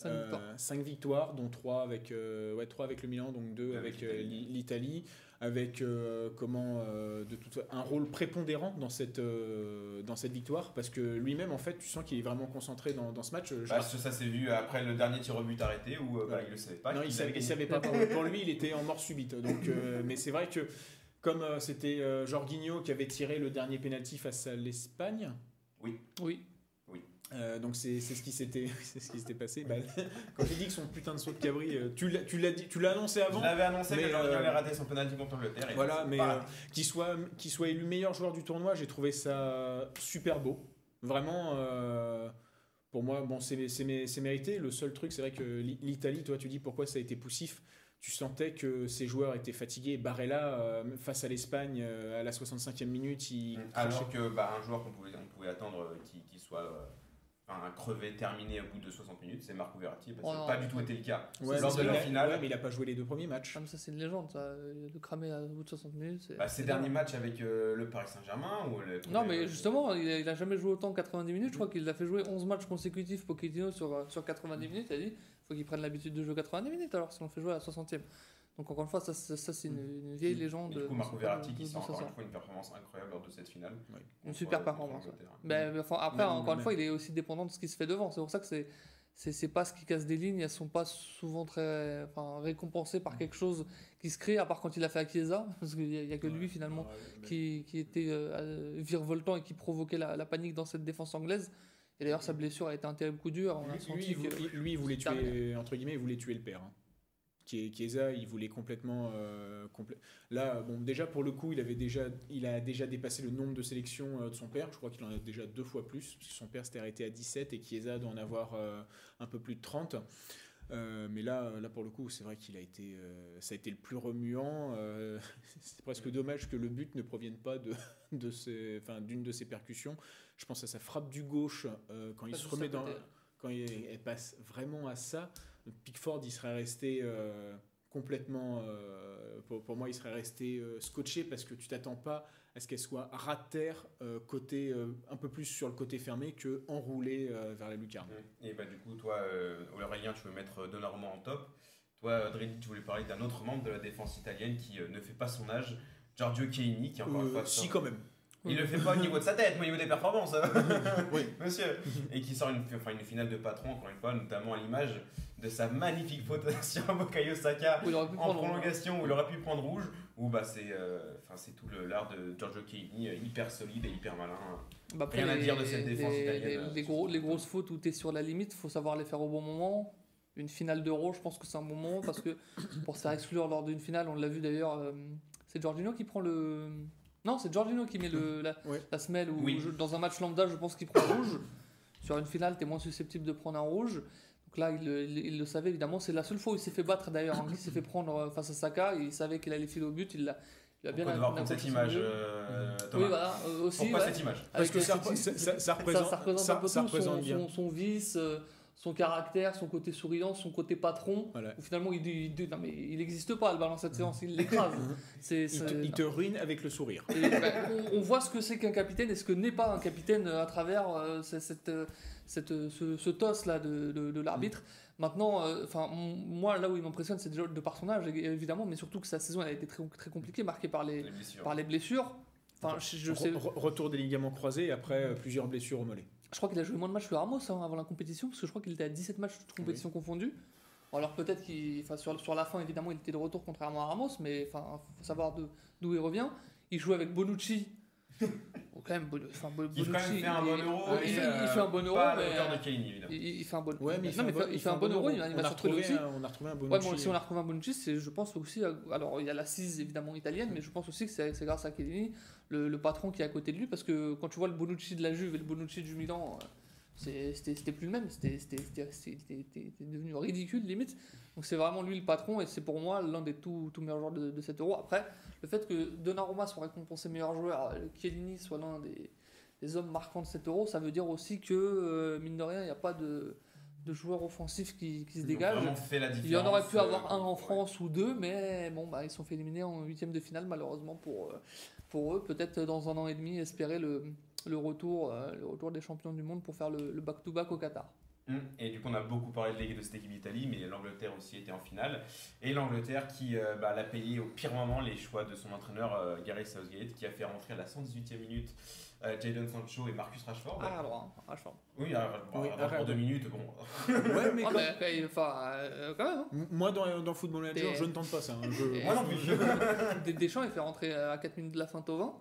Cinq victoires. 5 victoires, dont 3 avec, euh, ouais, trois avec le Milan, donc 2 Avec avec euh, l'Italie. avec euh, comment, euh, de toute, un rôle prépondérant dans cette, euh, dans cette victoire, parce que lui-même, en fait, tu sens qu'il est vraiment concentré dans, dans ce match. Je- Bah, ça ça s'est vu après le dernier tir au but arrêté où euh, bah, Ouais. il le savait pas. non, il savait, avait il gagné. savait pas. Pour, pour lui, il était en mort subite. Donc, euh, mais c'est vrai que comme euh, c'était euh, Jorginho qui avait tiré le dernier penalty face à l'Espagne, Oui. Euh, donc c'est ce qui s'était c'est ce qui s'était passé. Bah, quand j'ai dit que son putain de saut de cabri, euh, tu l'as tu l'as dit, tu l'as annoncé Je avant. l'avais annoncé Mais, que Jorginho avait raté son penalty contre l'Angleterre. et Voilà, mais euh, qu'il soit, qu'il soit élu meilleur joueur du tournoi, j'ai trouvé ça super beau. Vraiment, euh, pour moi, bon, c'est c'est mé- c'est mérité. Le seul truc, c'est vrai que l'I- l'Italie, toi, tu dis pourquoi ça a été poussif. Tu sentais que ces joueurs étaient fatigués. Barella, face à l'Espagne, à la 65e minute, il crachait. Alors que bah, un joueur qu'on pouvait, on pouvait attendre euh, qui, qui soit euh, enfin, crevé, terminé au bout de 60 minutes, c'est Marco Verratti. Oh ça n'a non. pas du tout été le cas. Ouais, Lors de la finale, ouais, mais il a pas joué les deux premiers matchs. Comme ça, c'est une légende, ça, euh, de cramer à bout de 60 minutes. bah, ses derniers matchs avec euh, le Paris Saint-Germain ou le- Non, mais justement, il a, il a jamais joué autant 90 minutes. Je crois qu'il a fait jouer 11 matchs consécutifs Pochettino sur, euh, sur 90 minutes. Il a dit faut qu'il prenne l'habitude de jouer 90 minutes alors si on le fait jouer à la 60e. Donc encore une fois, ça, ça, ça, c'est une, une vieille légende. Et du coup, Marco de- Verratti qui de sort encore une fois une performance incroyable lors de cette finale. Ouais. Une super performance, ouais. Ben, enfin, après, Même- encore une même- fois, il est aussi dépendant de ce qui se fait devant. C'est pour ça que c'est c'est c'est pas ce qui casse des lignes. Elles sont pas souvent très enfin, récompensées par quelque chose qui se crée, à part quand il a fait à Chiesa, parce qu'il y, a- il y a que lui finalement Ouais, mais- qui, qui était euh, euh, virevoltant et qui provoquait la, la panique dans cette défense anglaise. Et d'ailleurs, sa blessure a été un terrible coup dur. On a Lui, senti lui, il que- vou- lui, il voulait tuer, entre guillemets, il voulait tuer le père. hein. Chiesa, il voulait complètement. euh, Là, bon, déjà pour le coup, il avait déjà, il a déjà dépassé le nombre de sélections euh, de son père. Je crois qu'il en a déjà deux fois plus, parce que son père s'était arrêté à 17 et Chiesa doit en avoir euh, un peu plus de 30. Euh, mais là, là pour le coup, c'est vrai qu'il a été, ça a été le plus remuant. c'est presque dommage que le but ne provienne pas de, de ses- enfin, d'une de ses percussions. Je pense à sa frappe du gauche quand il se remet dans, quand il- elle passe vraiment à ça, Pickford, il serait resté euh, complètement. euh, pour, pour moi, il serait resté euh, scotché parce que tu t'attends pas à ce qu'elle soit ras de terre, euh, côté, un peu plus sur le côté fermé que enroulée vers la lucarne. Et bah, du coup, toi, Aurélien, tu veux mettre Donnarumma en top. Toi, Dredi, tu voulais parler d'un autre membre de la défense italienne qui ne fait pas son âge, Giorgio Chiellini, qui est encore une fois. si, quand même. Il le fait pas au niveau de sa tête, mais au niveau des performances. Oui. Monsieur. Et qui sort une, enfin, une finale de patron, encore une fois, notamment à l'image de sa magnifique faute sur Bukayo Saka Où il aurait pu en prolongation où il aurait pu prendre rouge. Où bah, c'est euh, c'est tout l'art de Giorgio Chiellini, euh, hyper solide et hyper malin. Bah, après, Rien à dire de cette défense les- italienne, Les, euh, les gros, les grosses fautes où tu es sur la limite, faut savoir les faire au bon moment. Une finale d'Euro, je pense que c'est un bon moment parce que pour se faire exclure lors d'une finale, on l'a vu d'ailleurs, euh, c'est Giorgino qui prend le. Non, c'est Giorgino qui met le, la, Ouais. la semelle ou Oui. je- dans un match lambda, je pense qu'il prend le rouge. Sur une finale, tu es moins susceptible de prendre un rouge. Donc là, il, le- il- il le savait évidemment. C'est la seule fois où il s'est fait battre d'ailleurs. il s'est fait prendre euh, face à Saka. Il savait qu'il allait filer au but. Il l'a il a bien Pourquoi devoir bien prendre cette image, euh, Thomas Oui, voilà, euh, aussi. Pourquoi ouais. cette image? Parce que ça, cette- ça- ça- ça ça, représente, ça représente ça- un peu ça tout représente son, bien. son, son vice, euh, son caractère, son côté souriant, son côté patron. Voilà. Où finalement, il, dit- il dit- non, mais il n'existe pas, le dans cette séance, il l'écrase. C'est- Il te, c'est- il te ruine avec le sourire. Et, bah, on, on voit ce que c'est qu'un capitaine et ce que n'est pas un capitaine euh, à travers euh, cette, euh, cette, ce, ce toss là de, de, de l'arbitre. Maintenant, euh, enfin m- moi là où il m'impressionne, c'est déjà de par son âge évidemment, mais surtout que sa saison elle a été très, très compliquée, marquée par les, Les blessures. par les blessures. Enfin, je, je sais, Re- re- retour des ligaments croisés et après euh, plusieurs blessures au mollet. Je crois qu'il a joué moins de matchs que Ramos hein, avant la compétition, parce que je crois qu'il était à 17 matchs toutes compétitions confondues. Alors peut-être qu'il, enfin sur, sur la fin évidemment il était de retour contrairement à Ramos, mais enfin faut savoir d'où il revient. Il joue avec Bonucci. Bon, quand même, Bon- enfin, Bo- Il fait Bonucci, un bon euro. il, et, fait, euh, il fait un bon euro, Pas mais de il, fait un bon. Ouais, mais il fait, non, un, bon, il fait un bon euro. Il, On a retrouvé aussi. un- on a retrouvé un Ouais, Bonucci. moi aussi on a retrouvé un Bonucci, c'est, je pense aussi, à- alors il y a l'assise évidemment italienne, mais je pense aussi que c'est, c'est grâce à Chiellini, le, le patron qui est à côté de lui, parce que quand tu vois le Bonucci de la Juve et le Bonucci du Milan, euh, c'est- c'était, c'était plus le même, c'était, c'était, c'était, c'était- c'était devenu ridicule limite. Donc c'est vraiment lui le patron et c'est pour moi l'un des tout, tout meilleurs joueurs de, de cet euro. Après, le fait que Donnarumma soit récompensé meilleur joueur, euh, Chiellini soit l'un des, des hommes marquants de cet euro, ça veut dire aussi que, euh, mine de rien, il n'y a pas de, de joueur offensif qui, qui se Ils ont dégage. vraiment fait la Il y en aurait pu avoir euh, un en ouais. France ou deux, mais bon, bah, ils sont fait éliminer en huitième de finale malheureusement pour, pour eux. Peut-être dans un an et demi espérer le, le, retour, le retour des champions du monde pour faire le le back-to-back au Qatar. Et du coup, on a beaucoup parlé de l'équipe de cette équipe d'Italie, mais l'Angleterre aussi était en finale. Et l'Angleterre qui euh, bah, l'a payé au pire moment les choix de son entraîneur euh, Gary Southgate, qui a fait rentrer à la 118e minute euh, Jadon Sancho et Marcus Rashford. Ah, alors, hein, franchement. Oui, alors, Oui, alors, pour arrête. deux minutes, bon. Ouais, mais Ah, il- enfin, euh, quand même. hein. Moi, dans, dans Football Manager, je ne tente pas ça. hein. Je- Moi non plus. Des- Deschamps, il fait rentrer à 4 minutes de la fin Tovin.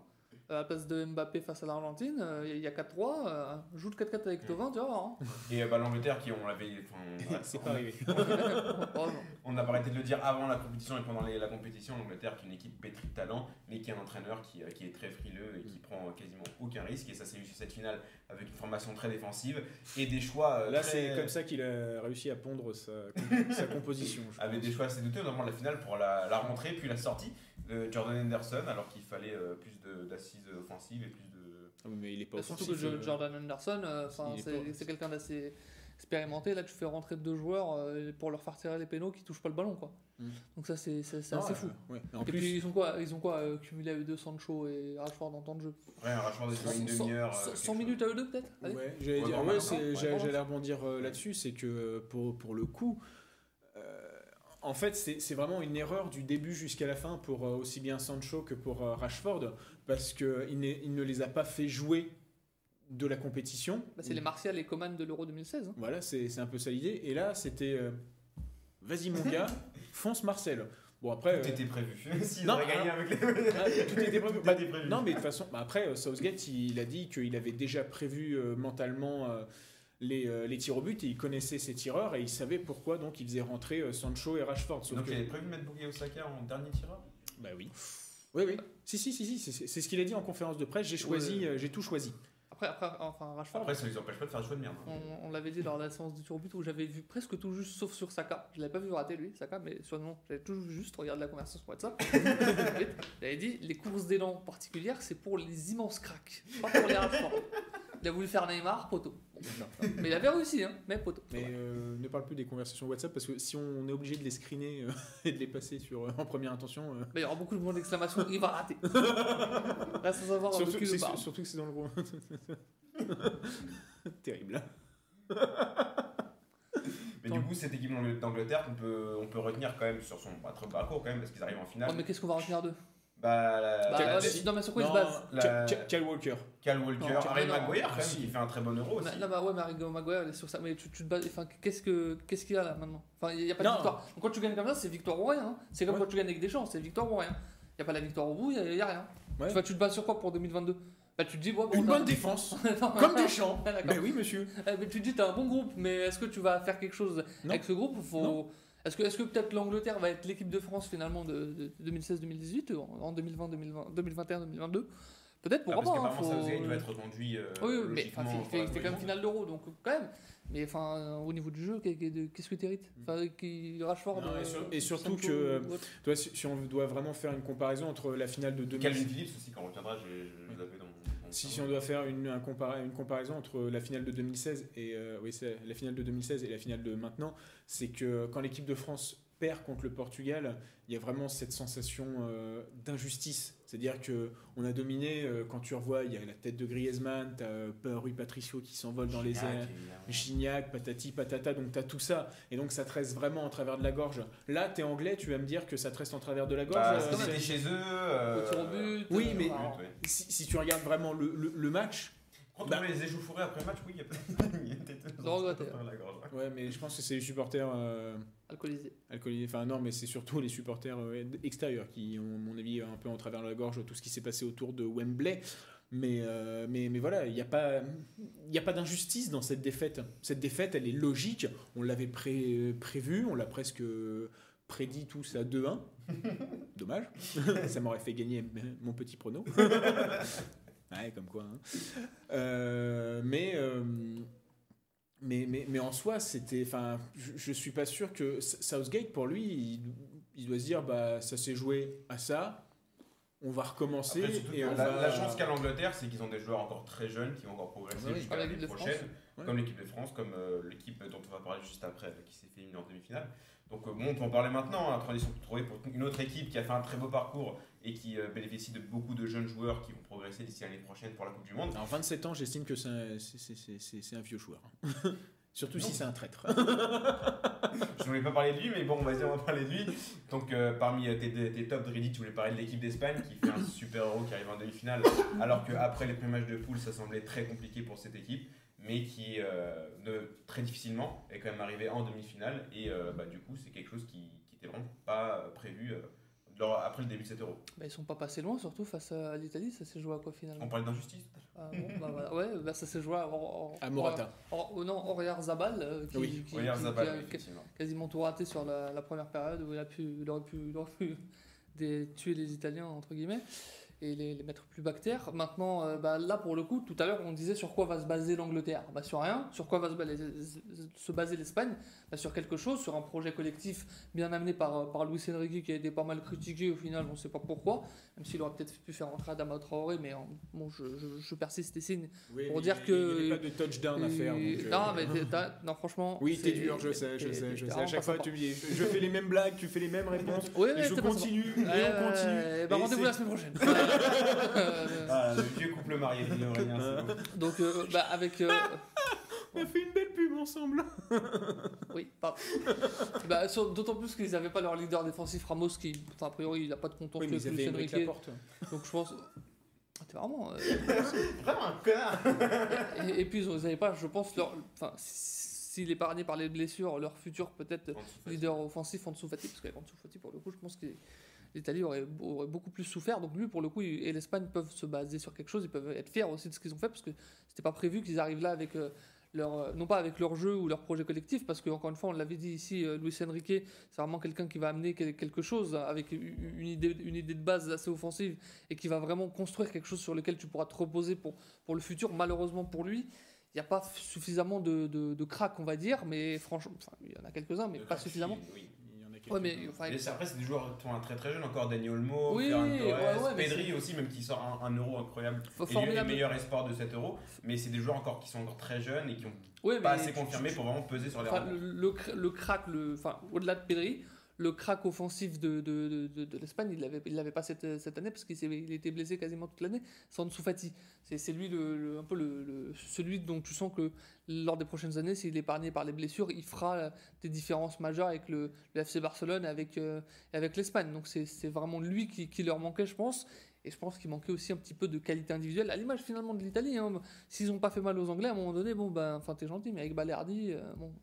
À la place de Mbappé face à l'Argentine, euh, il y a 4-3. euh, joue le 4-4 avec Tovin, tu vas voir. hein. Et euh, bah, l'Angleterre, qui on l'avait. C'est on- pas arrivé. Heureusement. On n'a pas arrêté de le dire avant la compétition et pendant les- la compétition. L'Angleterre, qui est une équipe pétrie de talent, mais qui est un entraîneur qui, euh, qui est très frileux et qui prend quasiment aucun risque. Et ça s'est vu sur cette finale avec une formation très défensive et des choix. euh, Là, très- c'est comme ça qu'il a réussi à pondre sa, sa composition. je avec pense. des choix assez douteux, notamment de la finale pour la, la rentrée puis la sortie de Jordan Henderson, alors qu'il fallait euh, plus de- d'assises offensives et plus de. Ah oui, mais il est pas Bah, surtout que offensif, euh. Jordan Anderson, euh, c'est quelqu'un d'assez expérimenté. Là, tu fais rentrer deux joueurs euh, pour leur faire tirer les pénaux qui touchent pas le ballon. Quoi. Mm. Donc ça, c'est assez fou. ouais. En Et plus, puis ils ont quoi, ils ont quoi euh, cumulé à eux deux Sancho et Rashford en temps de jeu? Ouais, Rashford est une 100 demi-heure. euh, 100 quelque 100 chose. minutes à eux deux peut-être? Ouais, j'allais Ouais, rebondir euh, là-dessus, c'est que pour, pour le coup, euh, En fait, c'est vraiment une erreur du début jusqu'à la fin pour euh, aussi bien Sancho que pour euh, Rashford, parce qu'il il ne les a pas fait jouer de la compétition. Bah, c'est les Martial et Coman de l'Euro 2016. hein. Voilà, c'est un peu ça l'idée. Et là, c'était euh, vas-y mon gars, fonce Marcel. Bon après, Tout euh, était prévu. S'ils non, gagné avec les. ah, tout était prévu. Tout Bah, était prévu. Non, mais de toute façon, bah, après, Southgate, il a dit qu'il avait déjà prévu euh, mentalement euh, les, euh, les tirs au but et il connaissait ses tireurs et il savait pourquoi donc il faisait rentrer euh, Sancho et Rashford. Sauf Donc que- il avait prévu de mettre Bukayo Osaka en dernier tireur? Bah oui. Oui, oui. Si, si, si, si, c'est ce qu'il a dit en conférence de presse. J'ai choisi, Ouais. euh, j'ai tout choisi. Après, après, enfin, Rashford, Après, ça les empêche pas de faire choix de merde. hein. on, on l'avait dit lors de la séance du tir au but où j'avais vu presque tout juste sauf sur Saka. Je l'avais pas vu rater lui, Saka, mais sur non, j'avais tout juste regardé la conversation sur WhatsApp. J'avais dit les courses d'élan particulières, c'est pour les immenses cracks, pas pour les Rashford. Il a voulu faire Neymar, poteau. Mais il avait réussi, hein, mais poteau. Mais euh, ne parle plus des conversations WhatsApp parce que si on est obligé de les screener euh, et de les passer sur, euh, en première intention. euh, Mais il y aura beaucoup de moments d'exclamation, il va rater. Là, sans savoir surtout, le barbe. surtout que c'est dans le rôle. Terrible. Mais du coup, cette équipe d'Ang- d'Angleterre, on peut, on peut retenir quand même sur son bah, très parcours quand même, parce qu'ils arrivent en finale. Ouais, mais qu'est-ce qu'on va retenir d'eux? Bah, la, bah, Cal- la- mais- Non, mais sur quoi ils se Non, basent la- Kyle Walker. Cal Walker, Non, Harry non, Maguire quand même, si. qui fait un très bon euro aussi. Là, bah ouais, mais Harry Maguire, il est sur ça. Mais tu, tu te bases. Enfin, qu'est-ce que qu'est-ce qu'il y a là maintenant? Enfin, il n'y a pas de Non. victoire. Donc, quand tu gagnes comme ça, c'est victoire ou rien. hein. C'est comme Ouais. quand tu gagnes avec des chances, c'est victoire ou rien. Il n'y a pas la victoire au bout, il n'y a, rien. Ouais. Tu, vois, tu te bases sur quoi pour 2022 Bah, tu te dis, ouais, bon, Une t'as- bonne défense. Non, Comme Deschamps. Ah, d'accord. Ben oui, monsieur. Eh, mais tu te dis, t'as un bon groupe, mais est-ce que tu vas faire quelque chose Non. avec ce groupe faut... Est-ce que, est que peut-être l'Angleterre va être l'équipe de France finalement de, de 2016-2018 en en 2020, 2020 2021-2022 Peut-être, Ah, pourquoi parce pas hein, faut- Southgate doit être reconduit. euh, oui, oui, mais enfin, il pour il Coupe quand même finale d'euro, donc quand même. Mais enfin, au niveau du jeu, qu'est- qu'est- qu'est-ce que tu hérites enfin, qui, Rashford. Non, et sur- et surtout que, euh. Toi, si, si on doit vraiment faire une comparaison entre la finale de monde. Calvin 2000, Phillips aussi, quand on reviendra, je l'avais dans mon. dans mon si, on doit faire une, un compara- une comparaison entre la finale de 2016 et euh, la finale de 2016 et la finale de maintenant, c'est que quand l'équipe de France perd contre le Portugal, il y a vraiment cette sensation euh, d'injustice. C'est-à-dire que on a dominé. euh, quand tu revois, il y a la tête de Griezmann, t'as euh, Rui Patricio qui s'envole dans les airs. Gignac, patati patata, donc t'as tout ça, et donc ça te reste vraiment en travers de la gorge. Là, t'es anglais, tu vas me dire que ça te reste en travers de la gorge. Bah, euh, c'est- chez eux. euh, but. oui, mais- alors, but, ouais. si, si tu regardes vraiment le, le- le match, Quand Bah- on les échauffourés après le match, oui, il y a peut-être. il y a peut-être- Dans Angleterre. dans la gorge, ouais. ouais, mais je pense que c'est les supporters euh, Alcoolisé. alcoolisés. Enfin, non, mais c'est surtout les supporters euh, extérieurs qui ont, à mon avis, un peu en travers de la gorge tout ce qui s'est passé autour de Wembley. Mais, euh, mais, mais voilà, il n'y a pas, il y a pas d'injustice dans cette défaite. Cette défaite, elle est logique. On l'avait pré- prévu, on l'a presque prédit tous à 2-1. Dommage. Ça m'aurait fait gagner mon petit prono. Ouais, comme quoi. hein. Euh, mais, euh, mais, mais, mais en soi, c'était. Enfin, je, je suis pas sûr que Southgate, pour lui, il, il doit se dire bah, ça s'est joué à ça. On va recommencer Après, surtout et on la, va. la chance qu'a l'Angleterre, c'est qu'ils ont des joueurs encore très jeunes qui vont encore progresser Ah jusqu'à Ah, l'année prochaine, Ouais. comme l'équipe de France, comme euh, l'équipe dont on va parler juste après, euh, qui s'est fait éliminer en demi-finale. Donc euh, bon, on peut en parler maintenant, hein, transition toute trouvée pour une autre équipe qui a fait un très beau parcours et qui euh, bénéficie de beaucoup de jeunes joueurs qui vont progresser d'ici l'année prochaine pour la Coupe du Monde. Alors 27 ans, j'estime que un, c'est un vieux joueur. Surtout Non. si c'est un traître. Je voulais pas parler de lui, mais bon, vas-y, on va parler de lui. Donc, euh, parmi euh, tes, tes top Drilly, tu voulais parler de l'équipe d'Espagne qui fait un super héros qui arrive en demi-finale, alors qu'après les premiers matchs de poule, ça semblait très compliqué pour cette équipe, mais qui, euh, ne, très difficilement, est quand même arrivé en demi-finale. Et euh, bah, du coup, c'est quelque chose qui n'était vraiment pas euh, prévu euh, après le début de cet euro. Bah, ils sont pas passés loin, surtout face à l'Italie. Ça s'est joué à quoi finalement? On parlait d'injustice? Ah, bon, bah, voilà. Ouais, bah, ça s'est joué à, Or- Or- À Morata. Or- Or- non, Aurier Zabal, euh, qui, Oui, qui- qui- Zabal, qui a- quasiment tout raté sur la, la première période où il, a pu, il aurait pu, il aurait pu des- tuer les Italiens, entre guillemets, et les, les mettre plus bactères. Maintenant, euh, bah, là, pour le coup, tout à l'heure, on disait sur quoi va se baser l'Angleterre bah, Sur rien. Sur quoi va se baser, se baser l'Espagne? Bah, Sur quelque chose, sur un projet collectif bien amené par, par Luis Enrique qui a été pas mal critiqué au final, on ne sait pas pourquoi, même s'il aurait peut-être pu faire entrer Adama Traoré, mais euh, bon, je, je, je persiste et signe. Pour dire que- Il n'y avait pas de touchdown à faire. Donc, euh, non, mais non, franchement. Oui, t'es dur, je sais, je sais, je sais. À chaque fois, tu me dis, je fais les mêmes blagues, tu fais les mêmes réponses. Ouais, et je continue, et on continue. bah, rendez-vous la semaine prochaine. Euh, Ah, le vieux couple marié, Aurélien, c'est bon. Donc, euh, bah, avec. euh, On a fait une belle pub, ensemble. Oui, pardon. bah, sur- D'autant plus qu'ils n'avaient pas leur leader défensif Ramos qui, enfin, a priori, il n'a pas de Oui, contentieux mais ils Luis avaient Emerick Enrique. Donc je pense. Ah, T'es vraiment. euh, Vraiment un connard et, et puis ils n'avaient pas, je pense, leur. Enfin, s'il est épargné par les blessures, leur futur peut-être leader offensif en dessous Fati, parce qu'avec en dessous Fati, pour le coup, je pense que l'Italie aurait, aurait beaucoup plus souffert. Donc lui, pour le coup, il- et l'Espagne peuvent se baser sur quelque chose, ils peuvent être fiers aussi de ce qu'ils ont fait, parce que c'était pas prévu qu'ils arrivent là avec euh, leur, euh, non pas avec leur jeu ou leur projet collectif, parce que encore une fois, on l'avait dit ici, euh, Luis Enrique, c'est vraiment quelqu'un qui va amener quel- quelque chose avec une idée, une idée de base assez offensive et qui va vraiment construire quelque chose sur lequel tu pourras te reposer pour, pour le futur. Malheureusement pour lui, il n'y a pas suffisamment de, de, on va dire, mais franchement, enfin, il y en a quelques-uns, mais pas suffisamment. Oui. Ouais, mais enfin, après, c'est des joueurs qui sont très très jeunes encore. Daniel Olmo, Oui, Ferran ouais, Torres, ouais, mais Pedri aussi, même qui sort un, un euro incroyable. Faut- Et lui, formidable. le meilleur espoir de 7 euros. Mais c'est des joueurs encore qui sont encore très jeunes et qui ont Ouais, pas mais assez tu- tu- pour vraiment peser sur les le, le, cra- le crack, le, enfin, au-delà de Pedri, le crack offensif de, de, de, de- l'Espagne, il il l'avait pas cette, cette année parce qu'il était blessé quasiment toute l'année. C'est Ansu Fati. C'est c'est lui le, un peu le, le- celui dont tu sens que lors des prochaines années, s'il est épargné par les blessures, il fera des différences majeures avec le, FC Barcelone avec, euh, avec l'Espagne. Donc c'est c'est vraiment lui qui, qui leur manquait, je pense. Et je pense qu'il manquait aussi un petit peu de qualité individuelle, à l'image finalement de l'Italie. hein. S'ils n'ont pas fait mal aux Anglais, à un moment donné, bon, ben, enfin, t'es gentil, mais avec Balerdi, euh, bon,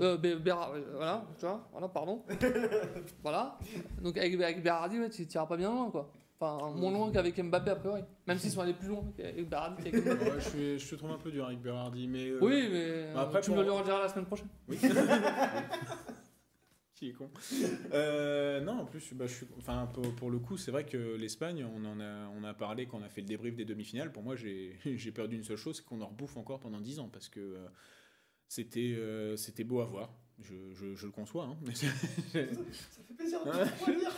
euh, Bé- Béra- euh, voilà, tu vois, voilà, pardon. voilà. Donc avec, avec Berardi, ouais, tu t'iras pas bien loin, quoi. Enfin, moins loin qu'avec Mbappé, a priori. Même s'ils sont allés plus loin qu'avec Berardi qu'avec Mbappé. Ouais, je, suis- je te trouve un peu dur avec Berardi, mais. euh, Oui, mais Bah, euh, après, tu pour- me le rediras la semaine prochaine. Oui. Qui est con. Euh, non, en plus, bah, je suis, enfin, pour, pour le coup, c'est vrai que l'Espagne, on en a, on a parlé quand on a fait le débrief des demi-finales. Pour moi, j'ai j'ai perdu une seule chose, c'est qu'on en rebouffe encore pendant 10 ans parce que euh, c'était euh, c'était beau à voir. Je, je, je le conçois. hein, mais c'est- Ça fait plaisir de Ouais. te dire.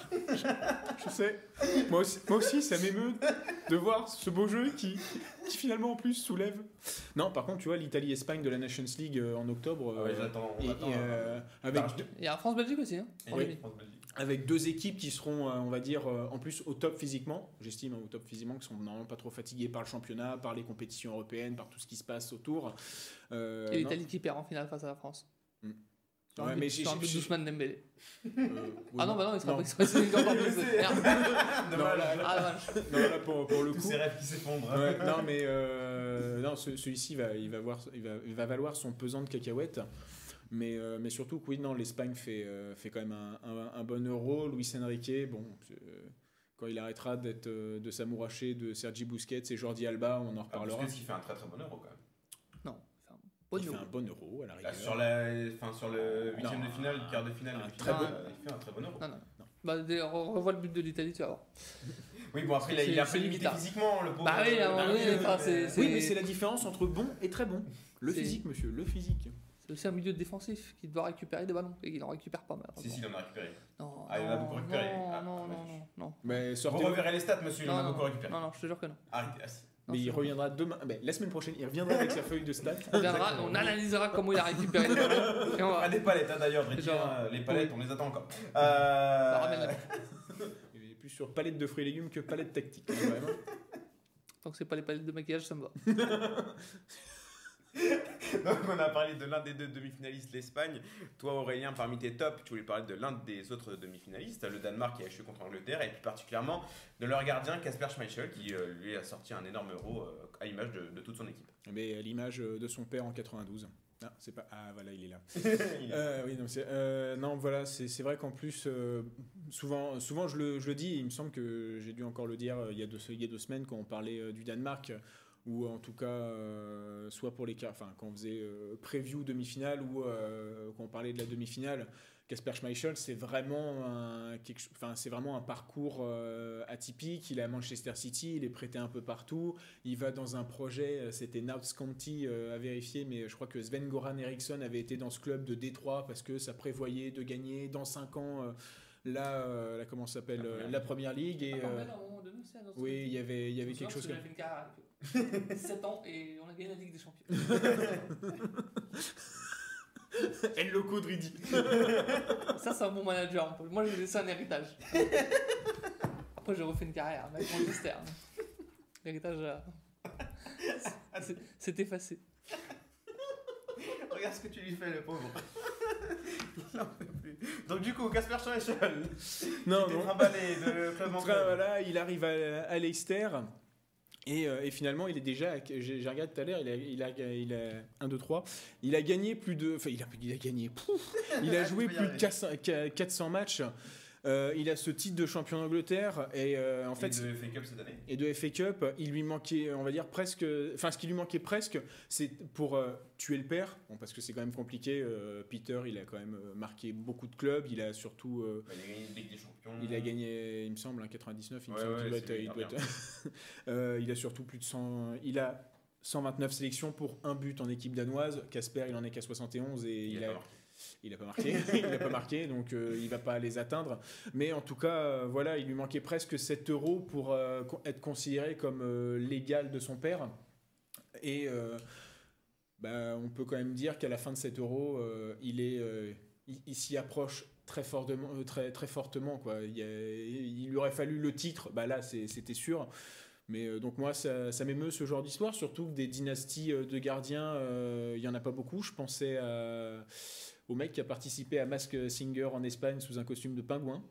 je sais. Moi aussi, moi aussi ça m'émeut de voir ce beau jeu qui, qui finalement en plus soulève. Non, par contre, tu vois, l'Italie-Espagne de la Nations League euh, en octobre. Ah ouais, euh, j'attends. on et- attend, et, euh, avec, Barge de- Il y a France-Belgique aussi, hein. Oui. France-Belgique. Avec deux équipes qui seront, euh, on va dire, euh, en plus au top physiquement, j'estime, hein, au top physiquement, qui sont normalement pas trop fatigués par le championnat, par les compétitions européennes, par tout ce qui se passe autour. Euh, Et l'Italie qui perd en finale face à la France. Sur Ouais, mais j'ai- d'Ousmane Dembélé. euh, oui, Ah non, bah non, il sera pas il sera encore plus. Merde. Dommage. là, là- Ah. Non, là, pour, pour le Tous coup. ces rêves qui s'effondrent. Ouais, non, mais euh, non, ce- celui-ci va, il va, voir, il, va, il va valoir son pesant de cacahuètes. Mais, euh, mais surtout, que oui, non, l'Espagne fait, euh, fait quand même un, un- un bon euro. Luis Enrique, bon, euh, quand il arrêtera d'être, euh, de s'amouracher de Sergi Busquets et Jordi Alba, on en Ah, reparlera. Busquets qui fait un très très bon euro quand même. Non, enfin, bon il niveau. fait un bon euro à la Là, rigueur. sur, la, enfin, sur le huitième Non, de finale, quart de finale, un et puis, très bon- il fait un très bon euro. Non, non. Bah, dès- re- revois le but de l'Italie, tu vas voir. Oui, bon, après, il, a- il est un peu C'est limité limite, là. physiquement, le pauvre. Bah oui, Bah mais- c'est- c'est- Oui, mais c'est la différence entre bon et très bon. Le physique, monsieur, le physique. C'est aussi un milieu défensif qui doit récupérer des ballons et il en récupère pas mal. Si, si, il en a récupéré. Non, Ah, il en a non, beaucoup récupéré. Non, Ah, non, non, non, non. Mais Vous sortez reverrez les stats, monsieur, il en a Non, beaucoup non, récupéré. Non, non, je te jure que non. Arrêtez, assis. Non, Mais il reviendra demain. Ben, la semaine prochaine, il reviendra avec sa feuille de stats. On viendra, on analysera comment il a récupéré les ballons. Et on Ah, va. des palettes, hein, d'ailleurs, hein, les palettes, on les attend encore. Ramène Euh... Il est plus sur palette de fruits et légumes que palette tactique. hein. Tant que c'est pas les palettes de maquillage, ça me va. Donc on a parlé de l'un des deux demi-finalistes, l'Espagne. Toi Aurélien, parmi tes tops, tu voulais parler de l'un des autres demi-finalistes, le Danemark qui a échoué contre l'Angleterre, et plus particulièrement de leur gardien Casper Schmeichel qui euh, lui a sorti un énorme euro euh, à l'image de, de toute son équipe. Mais à l'image de son père en 92. Ah, c'est pas. Ah, voilà, il est là. Il- Euh, oui, non, c'est- euh, non, voilà, c'est vrai qu'en plus, euh, souvent, souvent je, le, je le dis, il me semble que j'ai dû encore le dire euh, il y a deux, il y a deux semaines quand on parlait euh, du Danemark, ou en tout cas, euh, soit pour les quarts, enfin, quand on faisait euh, preview demi-finale ou euh, quand on parlait de la demi-finale, Casper Schmeichel, c'est vraiment un, enfin, c'est vraiment un parcours euh, atypique. Il est à Manchester City, il est prêté un peu partout. Il va dans un projet, c'était Notts County à vérifier, mais je crois que Sven Goran Eriksson avait été dans ce club de Détroit parce que ça prévoyait de gagner dans 5 ans la, euh, la- comment s'appelle, La première ligue. Et, Ah, euh, oui, il y avait, il y avait quelque chose comme. Parce que j'avais fait une carrière avec eux. 7 ans et on a gagné la Ligue des Champions. El Loco Dridi. Ça, c'est un bon manager. Moi, j'ai laissé un héritage. Après, j'ai refait une carrière avec Manchester. L'héritage, euh, c'est- c'est effacé. Regarde ce que tu lui fais, le pauvre. Donc, du coup, Casper Schmeichel. Non, il est non. trimballé de club en voilà, il arrive à, à Leicester. Et, euh, et finalement, il est déjà. J'ai regardé tout à l'heure, il a, il, a, il a 1, 2, 3. Il a gagné plus de. Enfin, il a, il a gagné. pouf, il a joué plus de arriver. 400, 400 matchs. Euh, il a ce titre de champion d'Angleterre. Et euh, en fait, fait, de FA Cup cette année. et de FA Cup, il lui manquait, on va dire presque, enfin ce qui lui manquait presque, c'est pour euh, tuer le père, bon, parce que c'est quand même compliqué. Peter, il a quand même marqué beaucoup de clubs, il a surtout, Bah, il a gagné une Ligue des Champions. il a gagné, il me semble, un 99, il me Ouais, semble ouais, qu'il doit c'est être- il hyper doit être- il a surtout plus de 100, il a 129 sélections pour un but en équipe danoise. Casper, il en est qu'à 71 et Il il, a. il a pas marqué, il a pas marqué, donc euh, il va pas les atteindre. Mais en tout cas, euh, voilà, il lui manquait presque 7 euros pour euh, être considéré comme euh, l'égal de son père. Et bah, on peut quand même dire qu'à la fin de 7 euros, il s'y approche très fortement, très, très fortement. Quoi. Il, lui aurait fallu le titre, bah là c'était sûr. Mais donc moi, ça, m'émeut ce genre d'histoire, surtout que des dynasties de gardiens, il y en a pas beaucoup. Je pensais à- au mec qui a participé à Mask Singer en Espagne sous un costume de pingouin,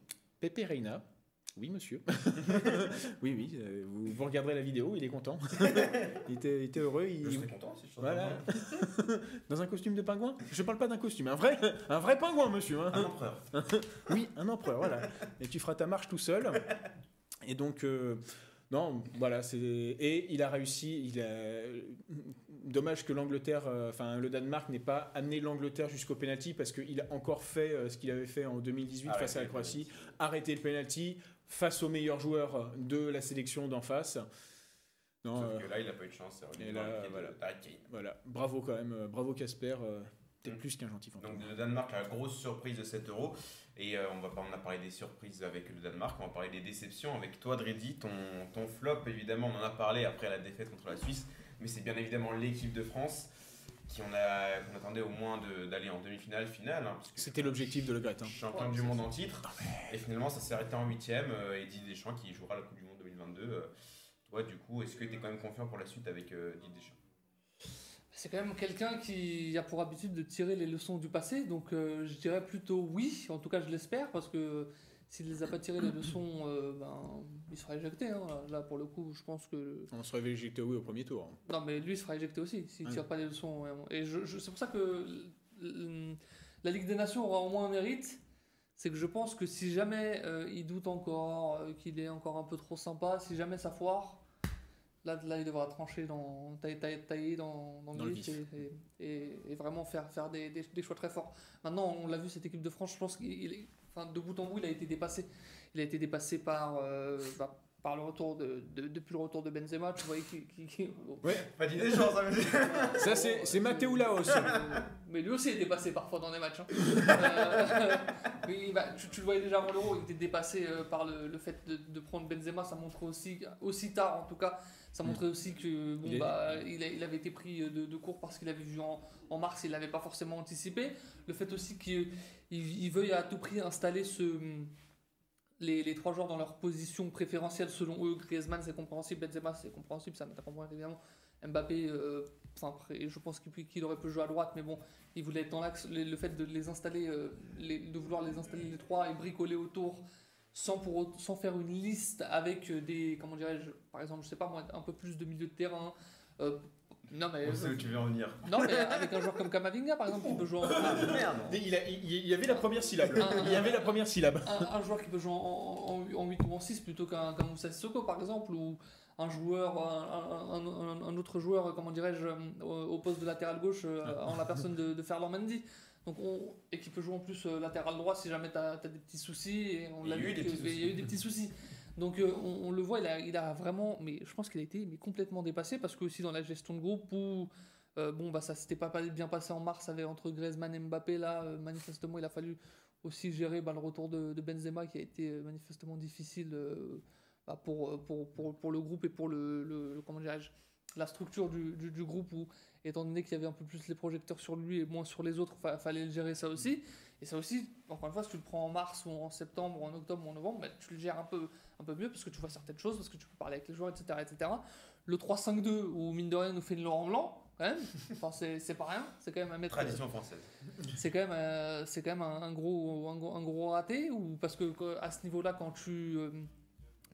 Pepe Reina. Oui, monsieur. oui, oui, euh, vous, vous regarderez la vidéo, il est content. il, était, il était heureux. Il, Je serais content si je suis Voilà. content. Dans un costume de pingouin Je parle pas d'un costume, un vrai, un vrai pingouin, monsieur. hein. Un empereur. Oui, un empereur, voilà. Et tu feras ta marche tout seul. Et donc, euh, non, voilà, c'est. Et il a réussi. Il a... Dommage que l'Angleterre, euh, enfin le Danemark n'ait pas amené l'Angleterre jusqu'au penalty parce qu'il a encore fait euh, ce qu'il avait fait en 2018 face à la Croatie, arrêter le penalty face aux meilleurs joueurs de la sélection d'en face. Non, Sauf euh, que là, il a pas eu de chance. et là, de voilà. Bravo quand même, bravo Casper, t'es Mm. plus qu'un gentil fantôme. Donc le Danemark, la grosse surprise de 7 euros. Et euh, on, va pas, on a parlé des surprises avec le Danemark, on va parler des déceptions avec toi, Dredi. Ton, ton flop, évidemment, on en a parlé après la défaite contre la Suisse. Mais c'est bien évidemment l'équipe de France qui on a, attendait au moins de- d'aller en demi-finale, finale. hein, C'était l'objectif de Le Gratin. Champion Ouais, du monde ça. en titre. Et finalement, ça s'est arrêté en huitième. euh, et Didier Deschamps qui jouera la Coupe du Monde 2022. euh, toi, du coup, est-ce que tu es quand même confiant pour la suite avec euh, Didier Deschamps? C'est quand même quelqu'un qui a pour habitude de tirer les leçons du passé, donc euh, je dirais plutôt oui, en tout cas je l'espère, parce que s'il ne les a pas tiré les leçons, euh, ben, il sera éjecté. hein. Là, pour le coup, je pense que. On se réveille éjecté oui au premier tour. Non, mais lui, il sera éjecté aussi, s'il ne tire pas les leçons. Et je, je- c'est pour ça que la Ligue des Nations aura au moins un mérite. C'est que je pense que si jamais euh, il doute encore, qu'il est encore un peu trop sympa, si jamais ça foire, là, là il devra trancher, dans, tailler, tailler- tailler dans, dans, Dans le vif et, et- et- et vraiment faire, faire des, des- des choix très forts. Maintenant, on l'a vu, cette équipe de France, je pense qu'il enfin, de bout en bout, il a été dépassé. Il a été dépassé par, euh, bah, par le retour de, de- depuis le retour de Benzema, tu voyais qu'il. qu'il- qu'il- Pas Didier Deschamps, ça veut dire. Ça, c'est c'est Mathéo Laos. Mais lui aussi est dépassé parfois dans les matchs. hein. Euh, oui, bah, tu, tu le voyais déjà avant l'Euro, il était dépassé euh, par le, le fait de, de prendre Benzema. Ça montrait aussi, aussi tard en tout cas, ça montrait aussi que bon, Il est- bah, il, a- il avait été pris de, de court parce qu'il avait vu en, en mars, il l'avait pas forcément anticipé. Le fait aussi qu'il il, il veuille à tout prix installer ce, les, trois joueurs dans leur position préférentielle selon eux. Griezmann, c'est compréhensible. Benzema, c'est compréhensible. Ça comprendre évidemment. Mbappé, euh, enfin, je pense qu'il aurait pu jouer à droite, mais bon, il voulait être dans l'axe. Le, fait de les installer, euh, de vouloir les installer les trois et bricoler autour, sans, pour, sans faire une liste avec euh, des, comment dirais-je, par exemple, je sais pas moi, un peu plus de milieu de terrain. Non mais, On sait où tu veux en venir. non mais avec un joueur comme Kamavinga par exemple qui peut jouer en, Merde. Il, a- il- il y avait la première syllabe. Ah, Il y avait la première syllabe. un, un joueur qui peut jouer en, en, en 8 ou en 6 plutôt qu'un qu'un Moussa Sissoko par exemple ou un joueur un, un- un- un autre joueur comment dirais-je euh, au, poste de latéral gauche euh, en la personne de, de Ferland Mendy donc on, et qui peut jouer en plus euh, latéral droit si jamais tu as, des petits soucis et on l'a vu il y a eu des petits soucis donc euh, on, le voit il a, vraiment mais je pense qu'il a été mais complètement dépassé parce que aussi dans la gestion de groupe où euh, bon bah ça s'était pas bien passé en mars avec entre Griezmann et Mbappé là euh, manifestement il a fallu aussi gérer bah, le retour de, Benzema qui a été euh, manifestement difficile bah, pour, pour, pour, pour le groupe et pour le, le- la structure du, du, groupe où étant donné qu'il y avait un peu plus les projecteurs sur lui et moins sur les autres fa- fallait gérer ça aussi. Et ça aussi encore une fois si tu le prends en mars ou en septembre ou en octobre ou en novembre bah, tu le gères un peu, un peu mieux parce que tu vois certaines choses parce que tu peux parler avec les joueurs etc etc le 3-5-2 où mine de rien nous fait le Laurent Blanc quand même. Enfin, c'est c'est pas rien. C'est quand même un mettre. Tradition française. C'est quand même, euh, c'est quand même un, un gros, un, gros, un gros raté ou parce que à ce niveau-là, quand tu euh,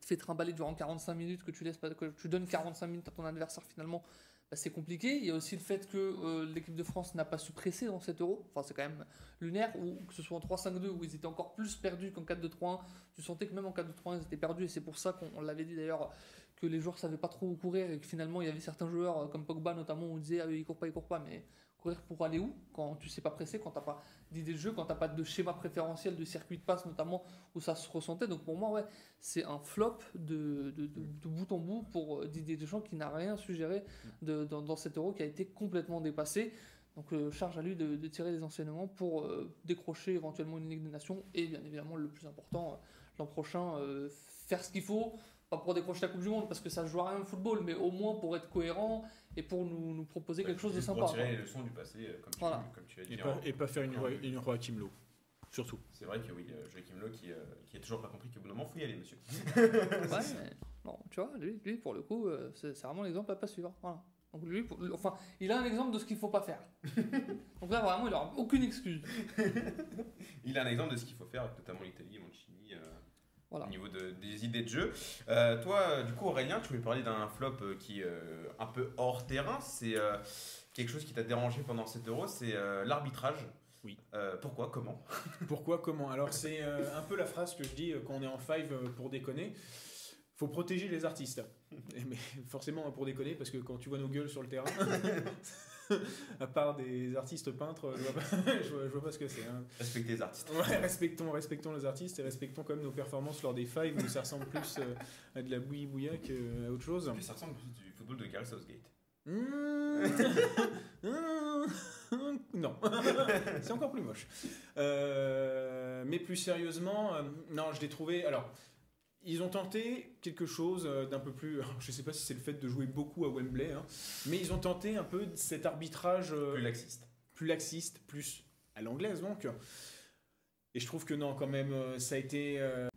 te fais trimballer durant 45 minutes, que tu laisses que tu donnes 45 minutes à ton adversaire finalement, bah, c'est compliqué. Il y a aussi le fait que euh, l'équipe de France n'a pas su presser dans cet euro. Enfin, c'est quand même lunaire. Ou que ce soit en 3-5-2 où ils étaient encore plus perdus qu'en 4-2-3-1. Tu sentais que même en 4-2-3-1 ils étaient perdus et c'est pour ça qu'on on l'avait dit d'ailleurs que les joueurs savaient pas trop où courir et que finalement il y avait certains joueurs euh, comme Pogba notamment où on disait ah, il court pas, il court pas, mais courir pour aller où quand tu sais pas presser, quand t'as pas d'idée de jeu, quand t'as pas de schéma préférentiel de circuit de passe notamment où ça se ressentait. Donc pour moi ouais c'est un flop de, de, de- de bout en bout pour euh, Didier Deschamps qui n'a rien suggéré de, dans, dans cet euro qui a été complètement dépassé. Donc euh, charge à lui de, de tirer des enseignements pour euh, décrocher éventuellement une Ligue des Nations et bien évidemment le plus important euh, l'an prochain faire ce qu'il faut pas pour décrocher la Coupe du Monde parce que ça se joue à rien le football mais au moins pour être cohérent et pour nous, nous proposer quelque chose de sympa. Pour tirer quoi. les leçons du passé, euh, comme tu, comme tu as Et dit. pas, en- et pas faire une, roi- une roi Kimlo. Surtout. C'est vrai que oui, euh, Joachim Lowe qui, euh, qui a toujours pas compris qu'au bout d'un moment, faut y aller, monsieur. Ouais, mais bon, tu vois, lui, lui pour le coup, euh, c'est vraiment l'exemple à pas suivre. Voilà. Donc lui, pour- enfin, il a un exemple de ce qu'il faut pas faire. Donc là, vraiment, il aura aucune excuse. Il a un exemple de ce qu'il faut faire, notamment l'Italie, Mancini, euh, Voilà. au niveau de- des idées de jeu. Euh, toi, euh, du coup, Aurélien, tu voulais parler d'un flop euh, qui est euh, un peu hors terrain. C'est euh, quelque chose qui t'a dérangé pendant cet euro, c'est euh, l'arbitrage. Oui. Euh, pourquoi Comment? Pourquoi Comment? Alors c'est euh, un peu la phrase que je dis euh, quand on est en five euh, pour déconner. Faut protéger les artistes. Et mais forcément pour déconner parce que quand tu vois nos gueules sur le terrain, à part des artistes peintres, je vois pas, je vois- je vois pas ce que c'est. hein. Respecter les artistes. Ouais, respectons, respectons les artistes et respectons quand même nos performances lors des fives où ça ressemble plus euh, à de la bouillie bouilla qu'à autre chose. Ça ressemble plus du football de Gareth Southgate. Mmh. Non, c'est encore plus moche. Euh, mais plus sérieusement, euh, non, je l'ai trouvé. Alors, ils ont tenté quelque chose euh, d'un peu plus. Je sais pas si c'est le fait de jouer beaucoup à Wembley, hein, mais ils ont tenté un peu cet arbitrage euh, Plus laxiste. plus laxiste, plus à l'anglaise donc. Et je trouve que non, quand même, euh, ça a été. euh,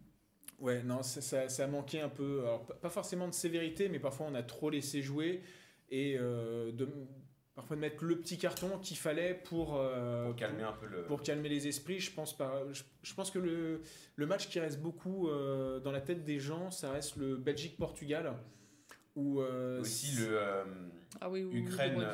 Ouais, non, ça, ça, ça a manqué un peu. Alors, pas- pas forcément de sévérité, mais parfois on a trop laissé jouer et euh, de, parfois de mettre le petit carton qu'il fallait pour, euh, Pour calmer un peu le. pour calmer les esprits. Je pense, pas, je, je pense que le, le match qui reste beaucoup euh, dans la tête des gens, ça reste le Belgique-Portugal. Où, euh, Aussi le euh, Ah oui, oui, oui, Ukraine. oui,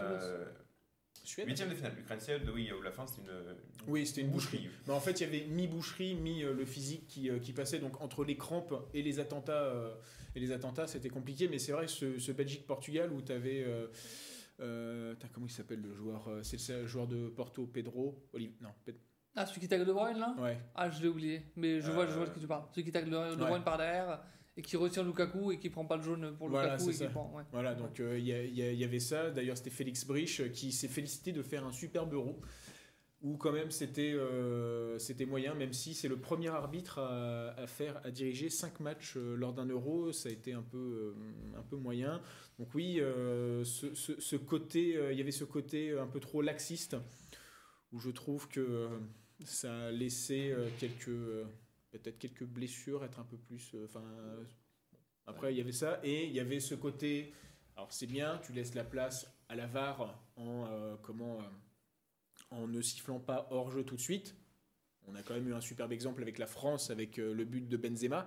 Suède Huitième de finale. Ukraine-Suède, oui, où la fin c'était une. Oui, c'était une boucherie. Mais en fait, il y avait mi-boucherie, mi-le physique qui, qui passait. Donc, entre les crampes et les attentats, euh, et les attentats c'était compliqué. Mais c'est vrai, ce, ce Belgique-Portugal où tu avais. Comment il s'appelle le joueur euh, C'est le joueur de Porto, Pedro. Olive, non, Ah, celui qui tacle De Bruyne là? Ouais. Ah, je l'ai oublié. Mais je vois, je vois de qui tu parles. Celui qui tacle De Ouais. Bruyne par derrière et qui retire Lukaku et qui prend pas le jaune pour Voilà, Lukaku et qui prend. Ouais. Voilà, donc euh, il y, avait ça. D'ailleurs, c'était Félix Brich euh, qui s'est félicité de faire un superbe euro. Où quand même c'était euh, moyen, même si c'est le premier arbitre à, faire à diriger 5 matchs euh, lors d'un euro, ça a été un peu euh, un peu moyen. Donc oui, euh, ce, côté, il y avait ce côté un peu trop laxiste où je trouve que ça a laissé quelques peut-être quelques blessures être un peu plus. Enfin, après il y avait ça et il y avait ce côté. Alors c'est bien, tu laisses la place à la VAR en comment en ne sifflant pas hors jeu tout de suite. On a quand même eu un superbe exemple avec la France, avec euh, le but de Benzema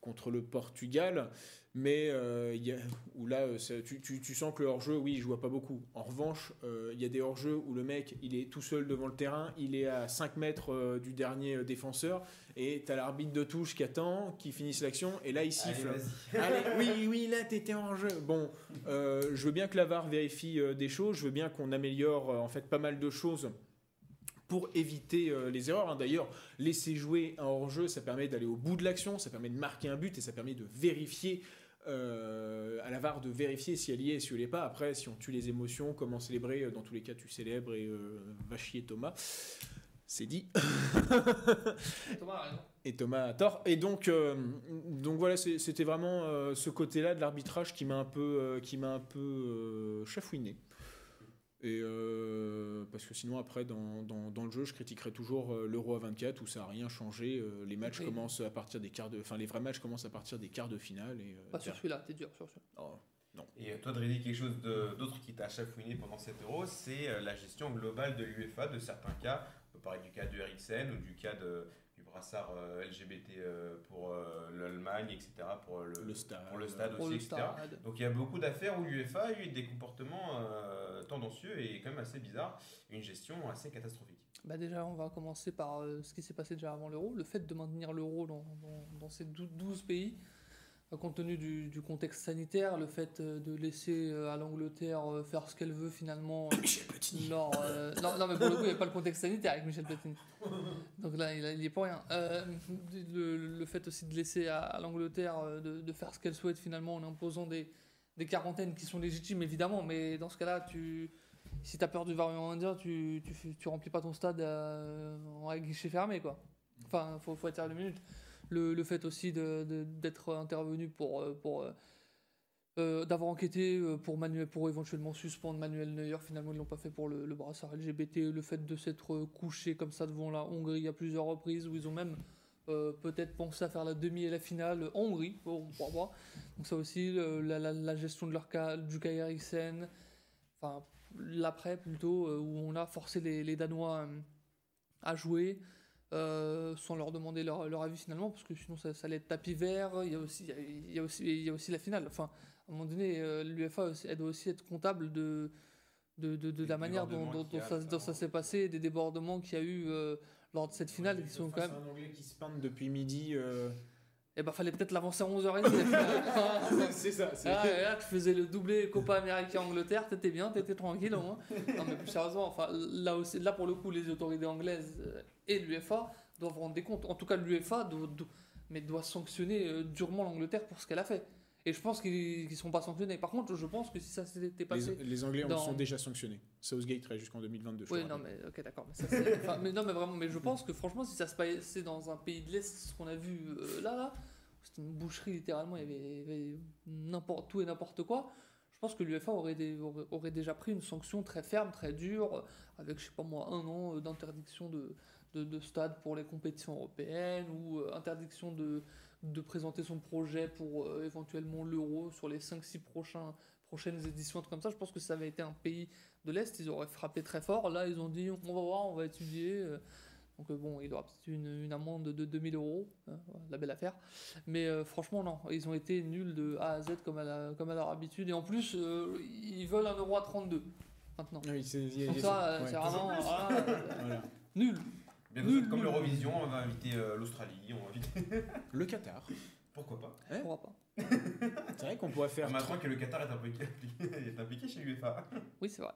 contre le Portugal. Mais euh, il y a- où là, euh, tu, tu- tu sens que le hors-jeu, oui, je vois pas beaucoup. En revanche, euh, il y a des hors-jeux où le mec, il est tout seul devant le terrain, il est à 5 mètres euh, du dernier défenseur, et tu as l'arbitre de touche qui attend, qui finisse l'action, et là, il siffle. Allez, vas-y. Allez, oui, oui, là, t'étais en jeu. Bon, je veux bien que la VAR vérifie des choses, je veux bien qu'on améliore en fait pas mal de choses pour éviter euh, les erreurs. hein. D'ailleurs, laisser jouer un hors-jeu, ça permet d'aller au bout de l'action, ça permet de marquer un but et ça permet de vérifier euh, à la VAR de vérifier si elle y est, si elle n'y est pas. Après, si on tue les émotions, comment célébrer euh, Dans tous les cas, tu célèbres et euh, va chier Thomas. C'est dit. Thomas a raison. Et Thomas a tort. Et donc, euh, donc voilà, c'était vraiment ce côté-là de l'arbitrage qui m'a un peu, qui m'a un peu chafouiné. Et euh, parce que sinon, après, dans, dans, dans le jeu, je critiquerai toujours euh, l'Euro à 24 où ça n'a rien changé. Euh, les matchs Oui. commencent à partir des quarts de, enfin les vrais matchs commencent à partir des quarts de finale. Et, euh, Pas sur celui-là, t'es dur sur celui-là. Oh. Non. Et toi, Dredi, quelque chose d'autre qui t'a chafouiné pendant 7 euros, c'est la gestion globale de l'UEFA de certains cas. On peut parler du cas de Eriksen ou du cas de, brassard euh, LGBT euh, pour euh, l'Allemagne, etc. Pour le, Le stade. pour le stade Pour aussi, le etc. stade. Donc il y a beaucoup d'affaires où l'UEFA a eu des comportements euh, tendancieux et quand même assez bizarres, une gestion assez catastrophique. Bah déjà, on va commencer par euh, ce qui s'est passé déjà avant l'euro. Le fait de maintenir l'euro dans, dans- dans ces dou- 12 pays, compte tenu du, du contexte sanitaire, le fait euh, de laisser euh, à l'Angleterre euh, faire ce qu'elle veut finalement. euh, Michel Platini. euh, non, non, mais pour le coup, il n'y a pas le contexte sanitaire avec Michel Platini. Donc là, il n'y est pour rien. Euh, le, le fait aussi de laisser à, à l'Angleterre euh, de, de faire ce qu'elle souhaite finalement en imposant des, des quarantaines qui sont légitimes évidemment, mais dans ce cas-là, tu, si tu as peur du variant indien, tu, tu, remplis pas ton stade euh, en guichet fermé quoi. Enfin, faut, faut être sérieux deux minutes. Le, le fait aussi de- de- d'être intervenu pour, euh, pour euh, euh, d'avoir enquêté pour, Manuel, pour éventuellement suspendre Manuel Neuer, finalement ils l'ont pas fait pour le, le brassard LGBT, le fait de s'être couché comme ça devant la Hongrie à plusieurs reprises, où ils ont même peut-être pensé à faire la demi et la finale en Hongrie, bon, on pourra voir. Donc ça aussi, la, la- gestion de leur cas, du cas enfin l'après plutôt, où on a forcé les, les Danois à jouer. Euh, sans leur demander leur, leur avis finalement, parce que sinon ça, ça allait être tapis vert. Il y a aussi, il y a- aussi, il y a aussi la finale. Enfin, à un moment donné, euh, l'UEFA aussi- elle doit aussi être comptable de, de, de, la manière dont, a, ça, dont ça notamment. s'est passé, des débordements qu'il y a eu euh, lors de cette finale qui sont quand même. un anglais qui se peinte depuis midi. euh, Eh ben, fallait peut-être l'avancer à 11h30. la finale. c'est ça. Ah, et là, tu faisais le doublé Copa América Angleterre, t'étais bien, t'étais tranquille au moins. Non, mais plus sérieusement, enfin, là, aussi, là pour le coup, les autorités anglaises euh, et l'UEFA doivent rendre des comptes. En tout cas, l'UEFA doit, doit- mais doit sanctionner euh, durement l'Angleterre pour ce qu'elle a fait. Et je pense qu'ils ne seront pas sanctionnés. Par contre, je pense que si ça s'était Les, passé. les Anglais en dans- sont déjà sanctionnés. Southgate reste jusqu'en 2022. je te Oui, non, mais ok, d'accord. Mais, ça, c'est- enfin, mais non, mais vraiment, mais je pense que franchement, si ça se passait dans un pays de l'Est, ce qu'on a vu euh, là, là, c'était une boucherie littéralement, il y avait, n'importe tout et n'importe quoi. Je pense que l'UEFA aurait, des- aurait, aurait déjà pris une sanction très ferme, très dure, avec, je sais pas moi, un an euh, d'interdiction de, de, de stade pour les compétitions européennes ou euh, interdiction de, de présenter son projet pour euh, éventuellement l'euro sur les 5-6 prochains prochaines éditions, comme ça. Je pense que si ça avait été un pays de l'Est, ils auraient frappé très fort. Là, ils ont dit on va voir, on va étudier. euh. Donc, euh, bon, il aura peut-être une, une amende de 2000 euros, hein, la belle affaire. Mais euh, franchement, non, ils ont été nuls de A à Z comme à, la- comme à leur habitude. Et en plus, euh, ils veulent un euro à 32 maintenant. Ah oui, c'est- Donc, ça, ouais. c'est vraiment euh, Voilà. nul. Bientôt, comme l'Eurovision, on va inviter euh, l'Australie, on va inviter. Le Qatar. Pourquoi pas crois pas. C'est vrai qu'on pourrait faire. Maintenant que le Qatar est impliqué, est impliqué chez l'UEFA. Oui, c'est vrai.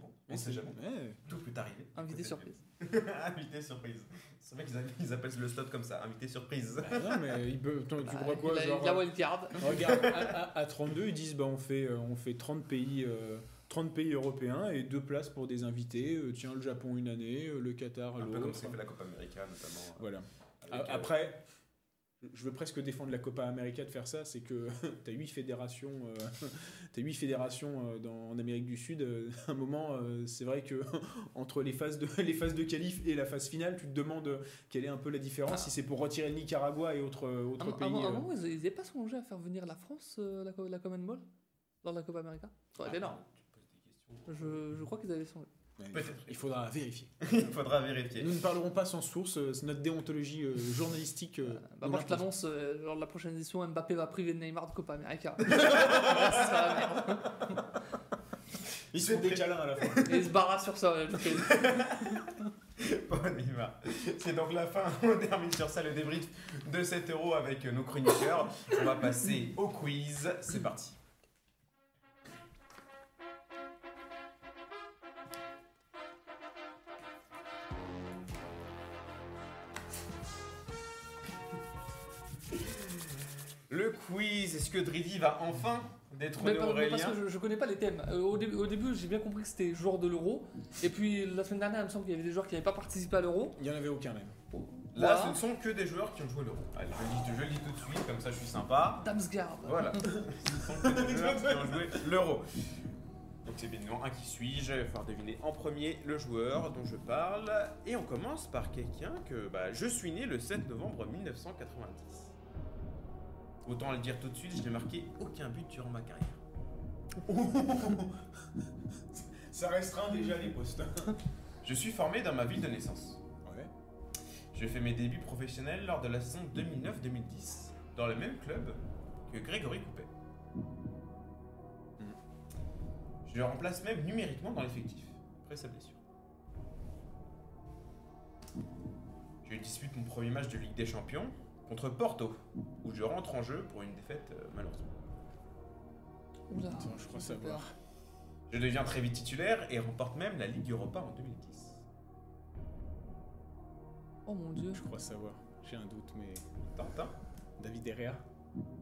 Bon, on sait jamais. Ouais. Tout peut arriver. Invité surprise. invité surprise. C'est vrai qu'ils a- ils appellent le stade comme ça, invité surprise. Bah non, mais il peut- attends, tu Bah, crois quoi la, genre, la euh, wildcard. Regarde, à, à- à 32, ils disent bah, on, fait, euh, on fait 30 pays, euh, 30 pays européens et deux places pour des invités. Euh, tiens, le Japon une année, euh, le Qatar Un peu comme l'autre. ce qu'a fait la Copa América notamment. Voilà. avec, euh, Après, je veux presque défendre la Copa América de faire ça, c'est que tu as 8 fédérations, euh, t'as huit fédérations euh, dans, en Amérique du Sud. euh, à un moment, euh, c'est vrai que entre les phases, de, les phases de qualif et la phase finale, tu te demandes quelle est un peu la différence, Ah. si c'est pour retirer le Nicaragua et autres, autres Avant, pays. avant- euh. avant, ils n'avaient pas songé à faire venir la France, euh, la, la Common Ball, dans la Copa América? Ça aurait été énorme. Tu. Je, je crois qu'ils avaient. Ouais, il, Peut-être. faut- il faudra vérifier. Il faudra vérifier. Nous ne parlerons pas sans source, euh, c'est notre déontologie euh, journalistique. euh, Bah, nous moi, je l'impose. t'annonce, euh, lors de la prochaine édition, Mbappé va priver de Neymar de Copa América. Ça sera la merde. Il se fait des câlins à la fin. Et il se barra sur ça. ouais, Bon, on y va. C'est donc la fin. On termine sur ça le débrief de 7 euros avec nos chroniqueurs. On va passer au quiz. C'est parti. Quiz, est-ce que Dridi va enfin détrôner pas- parce que je, je connais pas les thèmes. Euh, au, début, au début, j'ai bien compris que c'était joueur de l'euro. Et puis la semaine dernière, il me semble qu'il y avait des joueurs qui n'avaient pas participé à l'euro. Il n'y en avait aucun même. Là, Voilà. ce ne sont que des joueurs qui ont joué l'euro. Allez, je le dis, je le dis tout de suite, comme ça je suis sympa. Damsgaard. Voilà. Ce sont que des joueurs qui ont joué l'euro. Donc c'est bien évidemment un qui suis-je, il va falloir deviner en premier le joueur dont je parle. Et on commence par quelqu'un que bah, je suis né le 7 novembre 1990. Autant le dire tout de suite, je n'ai marqué aucun but durant ma carrière. Ça restreint déjà les postes. Je suis formé dans ma ville de naissance. Ouais. Je fais mes débuts professionnels lors de la saison 2009-2010, dans le même club que Grégory Coupet. Je le remplace même numériquement dans l'effectif, après sa blessure. Je dispute mon premier match de Ligue des Champions contre Porto, où je rentre en jeu pour une défaite euh, malheureusement. Oula, Attends, je crois savoir. peur. Je deviens très vite titulaire et remporte même la Ligue Europa en 2010. Oh mon dieu. Je crois savoir. J'ai un doute, mais. Tintin David Derrea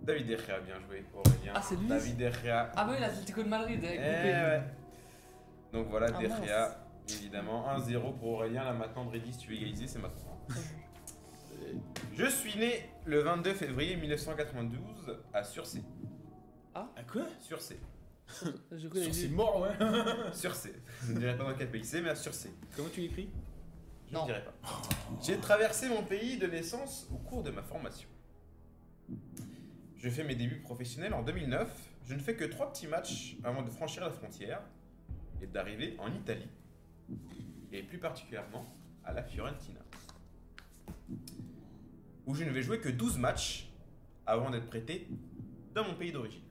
David Gea, bien joué, Aurélien. Ah, c'est lui David Gea. Ah bah oui, l'Atlético de Madrid avec Eh ouais. Donc voilà, Ah, évidemment. 1-0 pour Aurélien. Là maintenant, Brady, si tu veux égaliser, c'est maintenant. Je suis né le 22 février 1992 à Surcé. À quoi? Surcé. Je connais Sur lui. ouais. Surcé. Je ne dirai pas dans quel pays c'est, mais à Surcé. Comment tu l'écris Je Non. ne dirai pas. J'ai traversé mon pays de naissance au cours de ma formation. Je fais mes débuts professionnels en 2009. Je ne fais que trois petits matchs avant de franchir la frontière et d'arriver en Italie. Et plus particulièrement à la Fiorentina. Où je ne vais jouer que 12 matchs avant d'être prêté dans mon pays d'origine.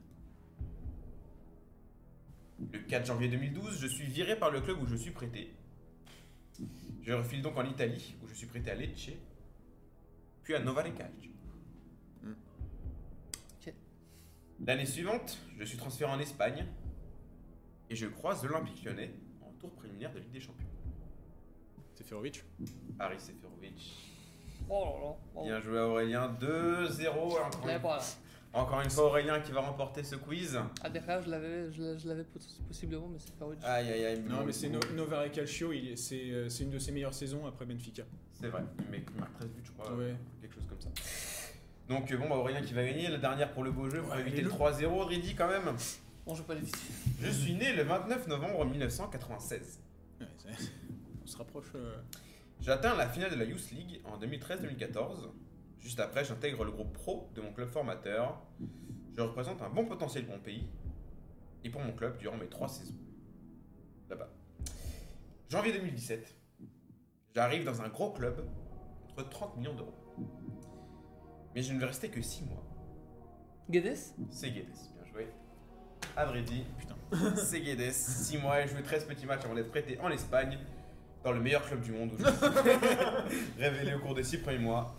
Le 4 janvier 2012, je suis viré par le club où je suis prêté je refile donc en Italie, où je suis prêté à Lecce, puis à Novare Calcio. L'année suivante, je suis transféré en Espagne, et je croise l'Olympique lyonnais en tour préliminaire de Ligue des Champions. Seferovic? Haris Seferovic. Oh là là. Oh. Bien joué Aurélien, 2-0. Encore, encore une fois Aurélien qui va remporter ce quiz. Ah, derrière, je l'avais, je l'avais possiblement, mais c'est pas Rich. Aïe aïe aïe. Non, mais c'est no Calcio, il est- c'est euh, c'est une de ses meilleures saisons après Benfica. C'est vrai, mais il marque 13 buts, je crois. Ouais. Quelque chose comme ça. Donc, euh, bon, bah, Aurélien qui va gagner. La dernière pour le beau jeu, pour Ouais, éviter le le- 3-0, Dridi quand même. Bon, je vais pas l'éviter. Je suis né le 29 novembre 1996. Ouais, c'est- on se rapproche. euh, J'atteins la finale de la Youth League en 2013-2014. Juste après, j'intègre le groupe pro de mon club formateur. Je représente un bon potentiel pour mon pays et pour mon club durant mes trois saisons. Là-bas. Janvier 2017. J'arrive dans un gros club contre 30 millions d'euros. Mais je ne vais rester que 6 mois. Guedes? C'est Guedes, bien joué. Avredi, Putain. c'est Guedes. 6 mois et joué 13 petits matchs avant d'être prêté en Espagne, dans le meilleur club du monde révélé au cours des 6 premiers mois.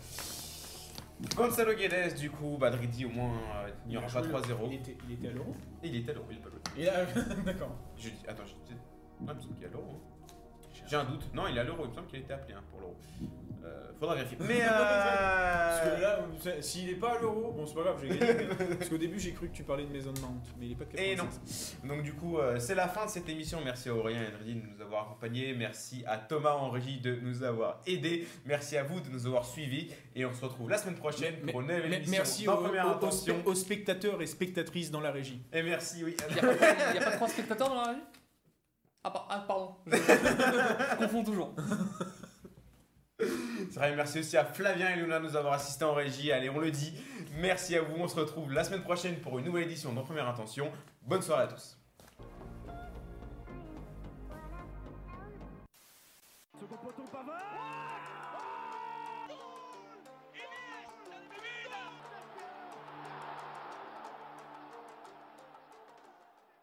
Gonzalo Guedes, du coup, Badridi au moins, euh, il n'y aura pas 3-0. Il était, il était à l'euro il était à l'euro, il est pas. Et là, d'accord. Je dis, attends, je dis, non, il me semble qu'il est à l'euro. hein. J'ai un doute. Non, il est à l'euro, il me semble qu'il a été appelé hein, pour l'euro. Euh, faudra vérifier. Mais euh... Parce que là, c'est- s'il est pas à l'euro, bon, c'est pas grave, j'ai gagné. Parce qu'au début, j'ai cru que tu parlais de Maison de Mount, mais il est pas de Et 96. non. Donc du coup, euh, c'est la fin de cette émission. Merci à Aurélien et Henry de nous avoir accompagnés. Merci à Thomas en régie de nous avoir aidés. Merci à vous de nous avoir suivis. Et on se retrouve la semaine prochaine Mais- pour une nouvelle mais- émission. merci dans aux, Première aux- aux Intention. spe- aux spectateurs et spectatrices dans la régie. Et merci, oui. Il n'y a, pas- y a pas trois spectateurs dans la rue ah, par- ah, pardon. Je, je confonds toujours. C'est vrai, merci aussi à Flavien et Luna de nous avoir assistés en régie. Allez, on le dit. Merci à vous. On se retrouve la semaine prochaine pour une nouvelle édition dans Première Intention. Bonne soirée à tous.